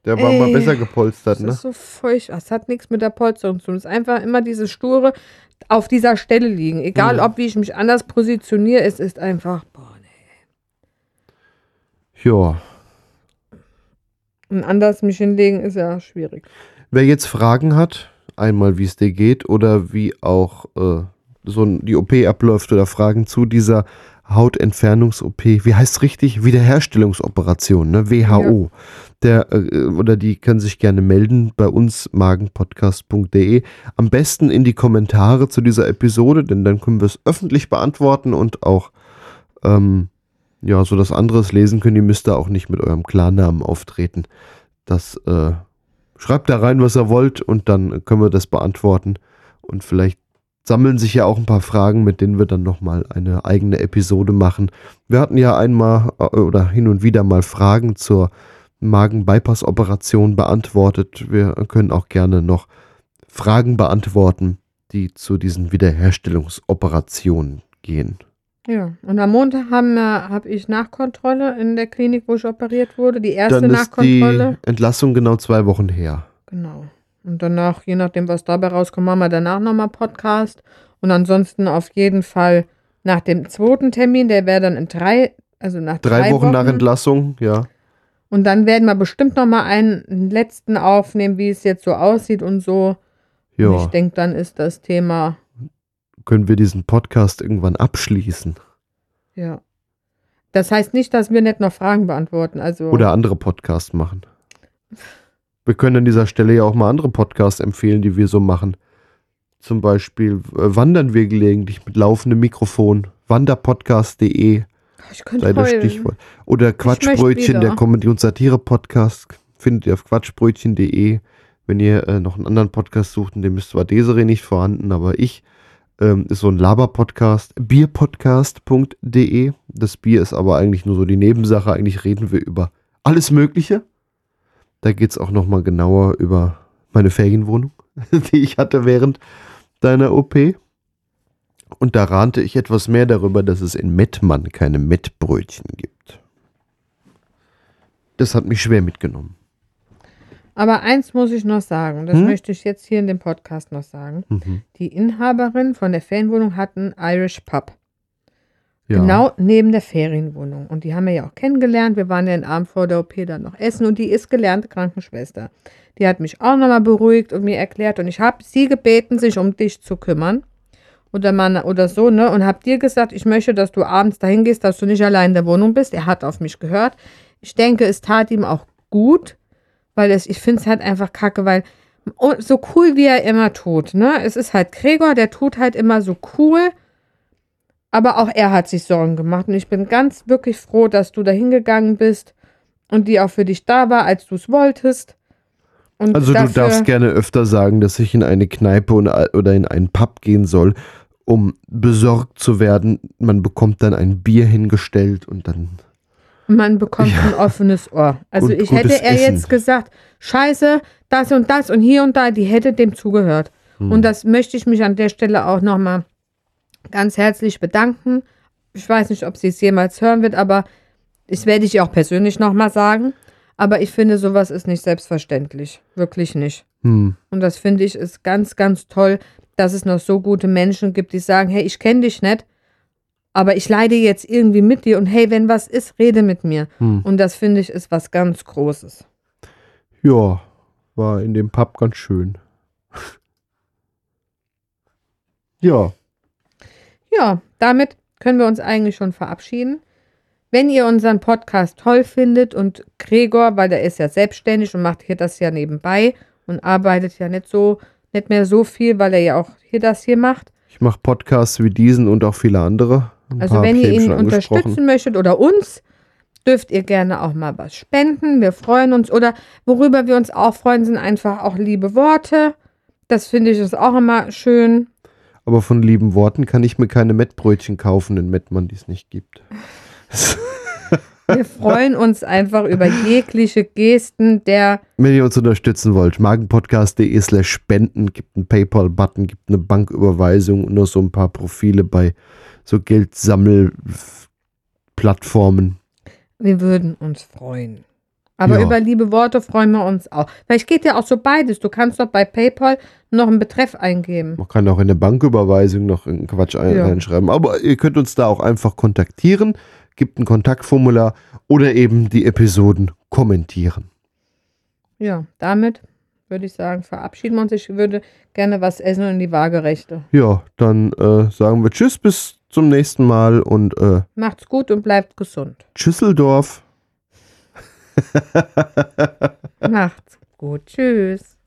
Speaker 1: der war mal
Speaker 2: Ey,
Speaker 1: besser gepolstert,
Speaker 2: Das
Speaker 1: ne?
Speaker 2: ist so furchtbar. Es hat nichts mit der Polsterung zu tun. Es ist einfach immer dieses sture auf dieser Stelle liegen. Egal,
Speaker 1: Mhm.
Speaker 2: ob wie ich mich anders positioniere, es ist einfach, boah, nee.
Speaker 1: Ja.
Speaker 2: Und anders mich hinlegen ist ja schwierig.
Speaker 1: Wer jetzt Fragen hat, einmal wie es dir geht oder wie auch äh, so ein- die OP abläuft oder Fragen zu dieser Hautentfernungs-OP, wie heißt richtig? Wiederherstellungsoperation, ne? WHO. Der, äh, oder die können sich gerne melden bei uns, magenpodcast.de. Am besten in die Kommentare zu dieser Episode, denn dann können wir es öffentlich beantworten und auch ähm, ja, so das anderes lesen können. Ihr müsst da auch nicht mit eurem Klarnamen auftreten. Das äh, schreibt da rein, was ihr wollt und dann können wir das beantworten. Und vielleicht sammeln sich ja auch ein paar Fragen, mit denen wir dann nochmal eine eigene Episode machen. Wir hatten ja einmal äh, oder hin und wieder mal Fragen zur Magen-Bypass-Operation beantwortet. Wir können auch gerne noch Fragen beantworten, die zu diesen Wiederherstellungsoperationen gehen.
Speaker 2: Ja, und am Montag habe hab ich Nachkontrolle in der Klinik, wo ich operiert wurde. Die erste
Speaker 1: Dann ist die
Speaker 2: Nachkontrolle.
Speaker 1: Entlassung genau zwei Wochen her.
Speaker 2: Genau. Und danach, je nachdem, was dabei rauskommt, machen wir danach nochmal Podcast. Und ansonsten auf jeden Fall nach dem zweiten Termin, der wäre dann in drei, also nach
Speaker 1: Drei,
Speaker 2: drei,
Speaker 1: Wochen, nach Entlassung, ja.
Speaker 2: Und dann werden wir bestimmt nochmal einen letzten aufnehmen, wie es jetzt so aussieht und so. Und ich
Speaker 1: Ja,
Speaker 2: denke, dann ist das Thema,
Speaker 1: können wir diesen Podcast irgendwann abschließen.
Speaker 2: ja. Das heißt nicht, dass wir nicht noch Fragen beantworten. Also
Speaker 1: Oder andere Podcasts machen. Wir können an dieser Stelle ja auch mal andere Podcasts empfehlen, die wir so machen. Zum Beispiel äh, wandern wir gelegentlich mit laufendem Mikrofon. Wanderpodcast.de
Speaker 2: Ich könnte
Speaker 1: sei das. Stichwort. Oder Quatschbrötchen, der Comedy- und Satire-Podcast, findet ihr auf quatschbrötchen.de. Wenn ihr äh, noch einen anderen Podcast sucht, in dem ist zwar Desiree nicht vorhanden, aber ich, ähm, ist so ein Laber-Podcast, bierpodcast.de. Das Bier ist aber eigentlich nur so die Nebensache. Eigentlich reden wir über alles Mögliche. Da geht es auch nochmal genauer über meine Ferienwohnung, die ich hatte während deiner OP. Und da rahnte ich etwas mehr darüber, dass es in Mettmann keine Mettbrötchen gibt. Das hat mich schwer mitgenommen.
Speaker 2: Aber eins muss ich noch sagen, das
Speaker 1: Hm?
Speaker 2: möchte ich jetzt hier in dem Podcast noch sagen.
Speaker 1: Mhm.
Speaker 2: Die Inhaberin von der Ferienwohnung hat einen Irish Pub.
Speaker 1: Ja.
Speaker 2: Genau neben der Ferienwohnung. Und die haben wir ja auch kennengelernt. Wir waren ja den Abend vor der OP dann noch essen und die ist gelernte Krankenschwester. Die hat mich auch nochmal beruhigt und mir erklärt und ich habe sie gebeten, sich um dich zu kümmern. Oder, man, oder so, ne? Und habe dir gesagt, ich möchte, dass du abends dahin gehst, dass du nicht allein in der Wohnung bist. Er hat auf mich gehört. Ich denke, es tat ihm auch gut, weil es, ich finde es halt einfach kacke, weil so cool wie er immer tut, ne? Es ist halt Gregor, der tut halt immer so cool. Aber auch er hat sich Sorgen gemacht. Und ich bin ganz wirklich froh, dass du da hingegangen bist und die auch für dich da war, als du es wolltest. Und
Speaker 1: Also du darfst gerne öfter sagen, dass ich in eine Kneipe oder in einen Pub gehen soll, um besorgt zu werden. Man bekommt dann ein Bier hingestellt und dann.
Speaker 2: Man bekommt ein offenes Ohr. Also
Speaker 1: Und
Speaker 2: ich hätte er
Speaker 1: Essen.
Speaker 2: jetzt gesagt, scheiße, das und das und hier und da, die hätte dem zugehört.
Speaker 1: Hm.
Speaker 2: Und das möchte ich mich an der Stelle auch nochmal ganz herzlich bedanken. Ich weiß nicht, ob sie es jemals hören wird, aber das werde ich ihr auch persönlich nochmal sagen. Aber ich finde, sowas ist nicht selbstverständlich. Wirklich nicht.
Speaker 1: Hm.
Speaker 2: Und das finde ich ist ganz, ganz toll, dass es noch so gute Menschen gibt, die sagen, hey, ich kenne dich nicht, aber ich leide jetzt irgendwie mit dir und hey, wenn was ist, rede mit mir.
Speaker 1: Hm.
Speaker 2: Und das finde ich ist was ganz Großes.
Speaker 1: Ja, war in dem Pub ganz schön. ja,
Speaker 2: Ja, damit können wir uns eigentlich schon verabschieden. Wenn ihr unseren Podcast toll findet und Gregor, weil der ist ja selbstständig und macht hier das ja nebenbei und arbeitet ja nicht so, nicht mehr so viel, weil er ja auch hier das hier macht.
Speaker 1: ich mache Podcasts wie diesen und auch viele andere.
Speaker 2: Also wenn ihr ihn unterstützen möchtet oder uns, dürft ihr gerne auch mal was spenden. Wir freuen uns. Oder worüber wir uns auch freuen, sind einfach auch liebe Worte. Das finde ich ist auch immer schön.
Speaker 1: Aber von lieben Worten kann ich mir keine Mettbrötchen kaufen in Mettmann, die es nicht gibt.
Speaker 2: Wir freuen uns einfach über jegliche Gesten der
Speaker 1: Wenn ihr uns unterstützen wollt, magenpodcast.de slash spenden, gibt einen PayPal-Button, gibt eine Banküberweisung und noch so ein paar Profile bei so Geldsammelplattformen.
Speaker 2: Wir würden uns freuen. Aber
Speaker 1: Ja.
Speaker 2: über liebe Worte freuen wir uns auch. Vielleicht geht ja auch so beides. Du kannst doch bei PayPal noch einen Betreff eingeben.
Speaker 1: Man kann auch in der Banküberweisung noch einen Quatsch ein
Speaker 2: Ja.
Speaker 1: reinschreiben. Aber ihr könnt uns da auch einfach kontaktieren, gibt ein Kontaktformular oder eben die Episoden kommentieren.
Speaker 2: Ja, damit würde ich sagen, verabschieden wir uns. Ich würde gerne was essen in die Waagerechte.
Speaker 1: Ja, dann äh, sagen wir Tschüss, bis zum nächsten Mal und äh,
Speaker 2: Macht's gut und bleibt gesund.
Speaker 1: Tschüsseldorf.
Speaker 2: Macht's gut. Tschüss.